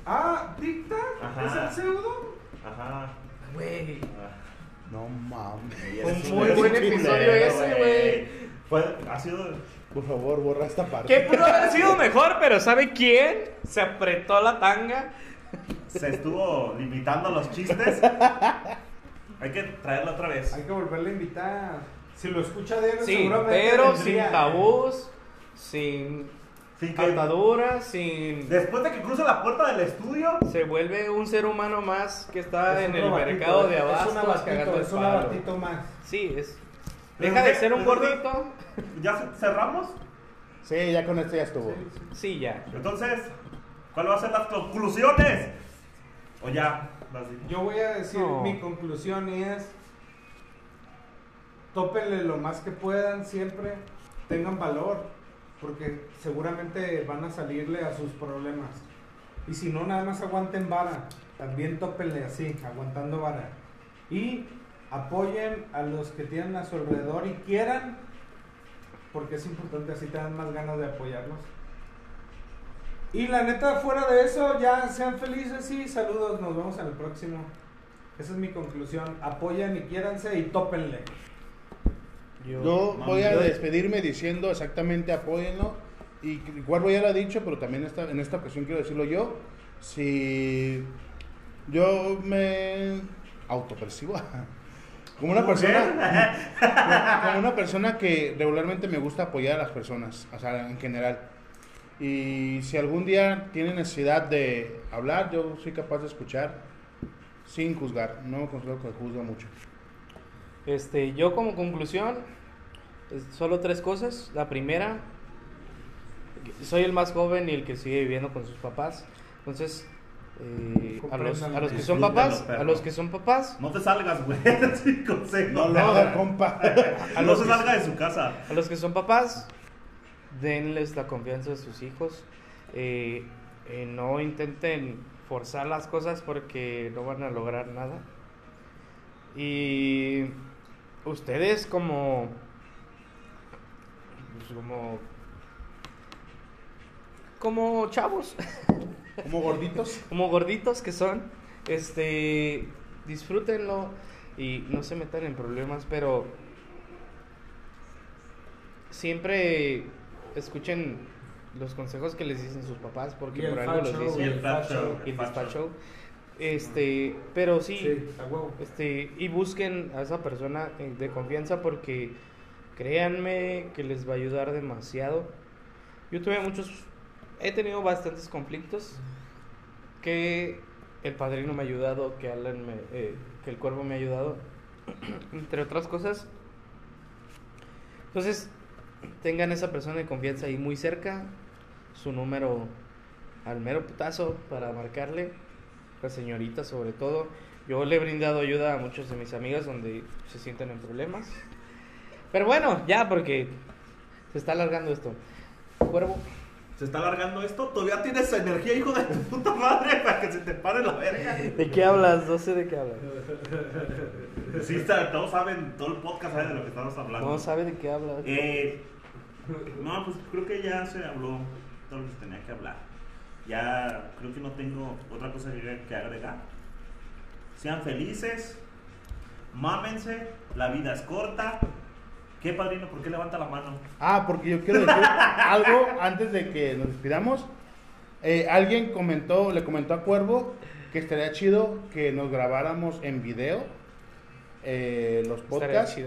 Ah. Ajá. ¿Es el pseudo? Ajá. Güey. Ah. No mames. Un muy buen episodio ese, güey. Fue- ha sido. Por favor, borra esta parte. Que pudo haber sido mejor, pero ¿sabe quién? Se apretó la tanga. Se estuvo limitando los chistes. Hay que traerlo otra vez. Hay que volverle a invitar. Si lo escucha de él, Sí, seguramente pero vendría. sin tabús, sin Sin que- ataduras, sin... Después de que cruce la puerta del estudio, Se vuelve un ser humano más que está Es en el abatito, mercado de es un abastos abatito, cagando el Es un abatito más. Sí, es... ¿Pero Deja de ser un gordito. ¿ya ce- cerramos? Sí, ya con esto ya estuvo. Sí, ya. Entonces, ¿cuáles van a ser las conclusiones? O ya, las Yo voy a decir No. mi conclusión y es tópenle lo más que puedan siempre, tengan valor, porque seguramente van a salirle a sus problemas. Y si no, nada más aguanten vara, también tópenle así, aguantando vara. Y apoyen a los que tienen a su alrededor y quieran, porque es importante, así te dan más ganas de apoyarlos. Y la neta, fuera de eso, ya sean felices y saludos. Nos vemos en el próximo. Esa es mi conclusión. Apoyen y quiéranse y tópenle. Yo voy a despedirme diciendo exactamente apóyenlo. Y Cuervo ya lo ha dicho, pero también esta, en esta ocasión quiero decirlo yo. Si yo me autopercibo como una persona como una persona que regularmente me gusta apoyar a las personas, o sea, en general. Y si algún día tiene necesidad de hablar, yo soy capaz de escuchar sin juzgar. No me considero que juzga mucho. Este, yo como conclusión, solo tres cosas. La primera, soy el más joven y el que sigue viviendo con sus papás. Entonces, eh, a, los, a los que son papás, a los que son papás, No te salgas, güey. Consejo. No lo haga, compa. A no se salga de su casa. a los que son papás, denles la confianza a sus hijos. Eh, eh, no intenten forzar las cosas porque no van a lograr nada. Y ustedes como pues, como como chavos, Como gorditos. como gorditos que son, este disfrútenlo y no se metan en problemas, pero siempre escuchen los consejos que les dicen sus papás porque Y el por algo los dicen Y el show. el show. Este, pero sí, Sí, a este, y busquen a esa persona eh, de confianza porque créanme que les va a ayudar demasiado. Yo tuve muchos, he tenido bastantes conflictos que el padrino me ha ayudado, que Alan me, eh, que el cuervo me ha ayudado, entre otras cosas. Entonces, tengan esa persona de confianza ahí muy cerca, su número al mero putazo para marcarle, la señorita sobre todo. Yo le he brindado ayuda a muchos de mis amigas donde se sienten en problemas. Pero bueno, ya porque se está alargando esto. Cuervo, Se está alargando esto. Todavía tienes energía, hijo de tu puta madre, para que se te pare la verga. ¿de qué hablas? No sé de qué hablas. Sí, está- todos saben, todo el podcast sabe de lo que estamos hablando. No sabe de qué hablas. Eh, no, pues creo que ya se habló todo lo que se tenía que hablar. Ya creo que no tengo otra cosa que, agregar. Sean felices, mámense, la vida es corta. ¿Qué padrino? ¿Por qué levanta la mano? Ah, porque yo quiero decir algo antes de que nos despidamos. Eh, alguien comentó, le comentó a Cuervo que estaría chido que nos grabáramos en video eh, los podcasts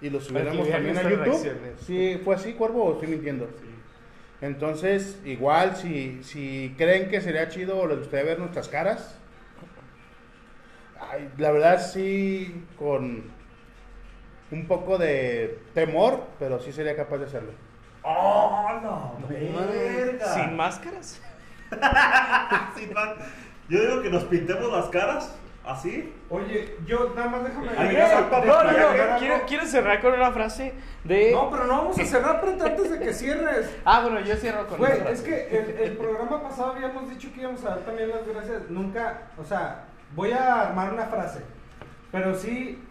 y los subiéramos también a YouTube. Sí, fue así, Cuervo, o estoy mintiendo. Entonces, igual, si, si creen que sería chido o les gustaría ver nuestras caras, ay, la verdad sí, con un poco de temor, pero sí sería capaz de hacerlo. ¡Oh, la verga! ¿Sin máscaras? Sin más. Yo digo que nos pintemos las caras, así. Oye, yo nada más déjame Ay, no, no, No, quiero, quiero cerrar con una frase de... No, pero no vamos a cerrar antes de que cierres. Ah, bueno, yo cierro con Güey, es que el, el programa pasado habíamos dicho que íbamos a dar también las gracias. Nunca, o sea, voy a armar una frase. Pero sí,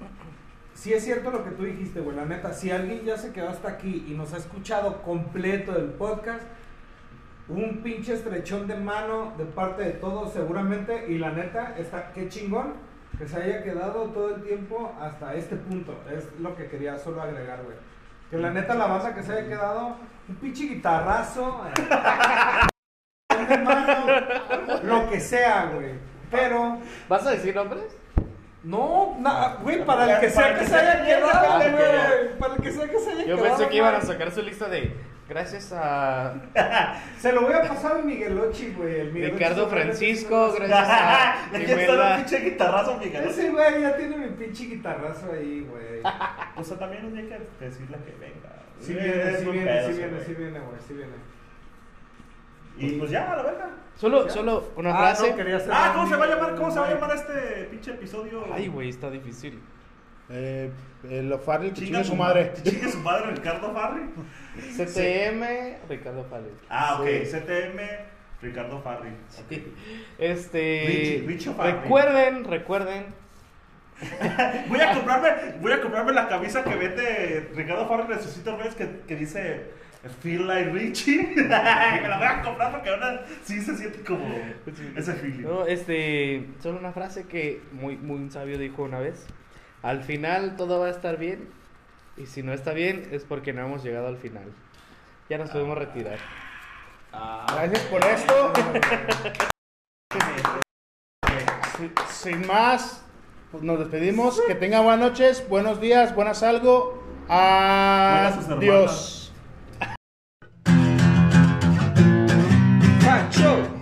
sí es cierto lo que tú dijiste, güey. La neta, si alguien ya se quedó hasta aquí y nos ha escuchado completo el podcast, un pinche estrechón de mano de parte de todos, seguramente. Y la neta, está, qué chingón que se haya quedado todo el tiempo hasta este punto. Es lo que quería solo agregar, güey. Que la neta, la banda que se haya quedado, un pinche guitarrazo. eh, de mano, lo que sea, güey. Pero, ¿Vas a decir nombres? no, na- güey, para el que sea que se haya quedado, güey. Para el que sea que se haya Yo quedado. pensé que iban a sacar su lista de... Gracias a Se lo voy a pasar a Miguelochi, güey. el Miguelochi Ricardo Francisco, gracias a Aquí está un pinche guitarrazo, Miguel. Ese güey ya tiene mi pinche guitarrazo ahí, güey. O sea, también un día hay que decirle que venga. Sí Eh, viene, sí viene, sí viene, güey. sí viene, güey, sí viene. Y pues ya, a la verga. Solo, solo una Ah, frase. no, quería hacer Ah, ¿cómo se va a llamar? ¿Cómo se va a llamar este pinche episodio? Ay, güey, está difícil. Eh, eh, lo Farrell, que Chinga su madre. Chingue su madre, Ricardo Farri. CTM, Ricardo Pález. Ah, ok. Sí. CTM, Ricardo Farri. Este. Richie- Richie Farri. recuerden, recuerden. Voy a comprarme, voy a comprarme la camisa que vende Ricardo Farri Resucito Reyes que, que dice Feel like Richie. Me la voy a comprar porque ahora sí se siente como ese feeling. No, este. Solo una frase que muy, muy sabio dijo una vez. Al final todo va a estar bien. Y si no está bien, es porque no hemos llegado al final. Ya nos podemos retirar. Gracias por esto. Sin- más, pues nos despedimos. Que tengan buenas noches, buenos días, buenas algo. Buenas. Adiós. Cacho.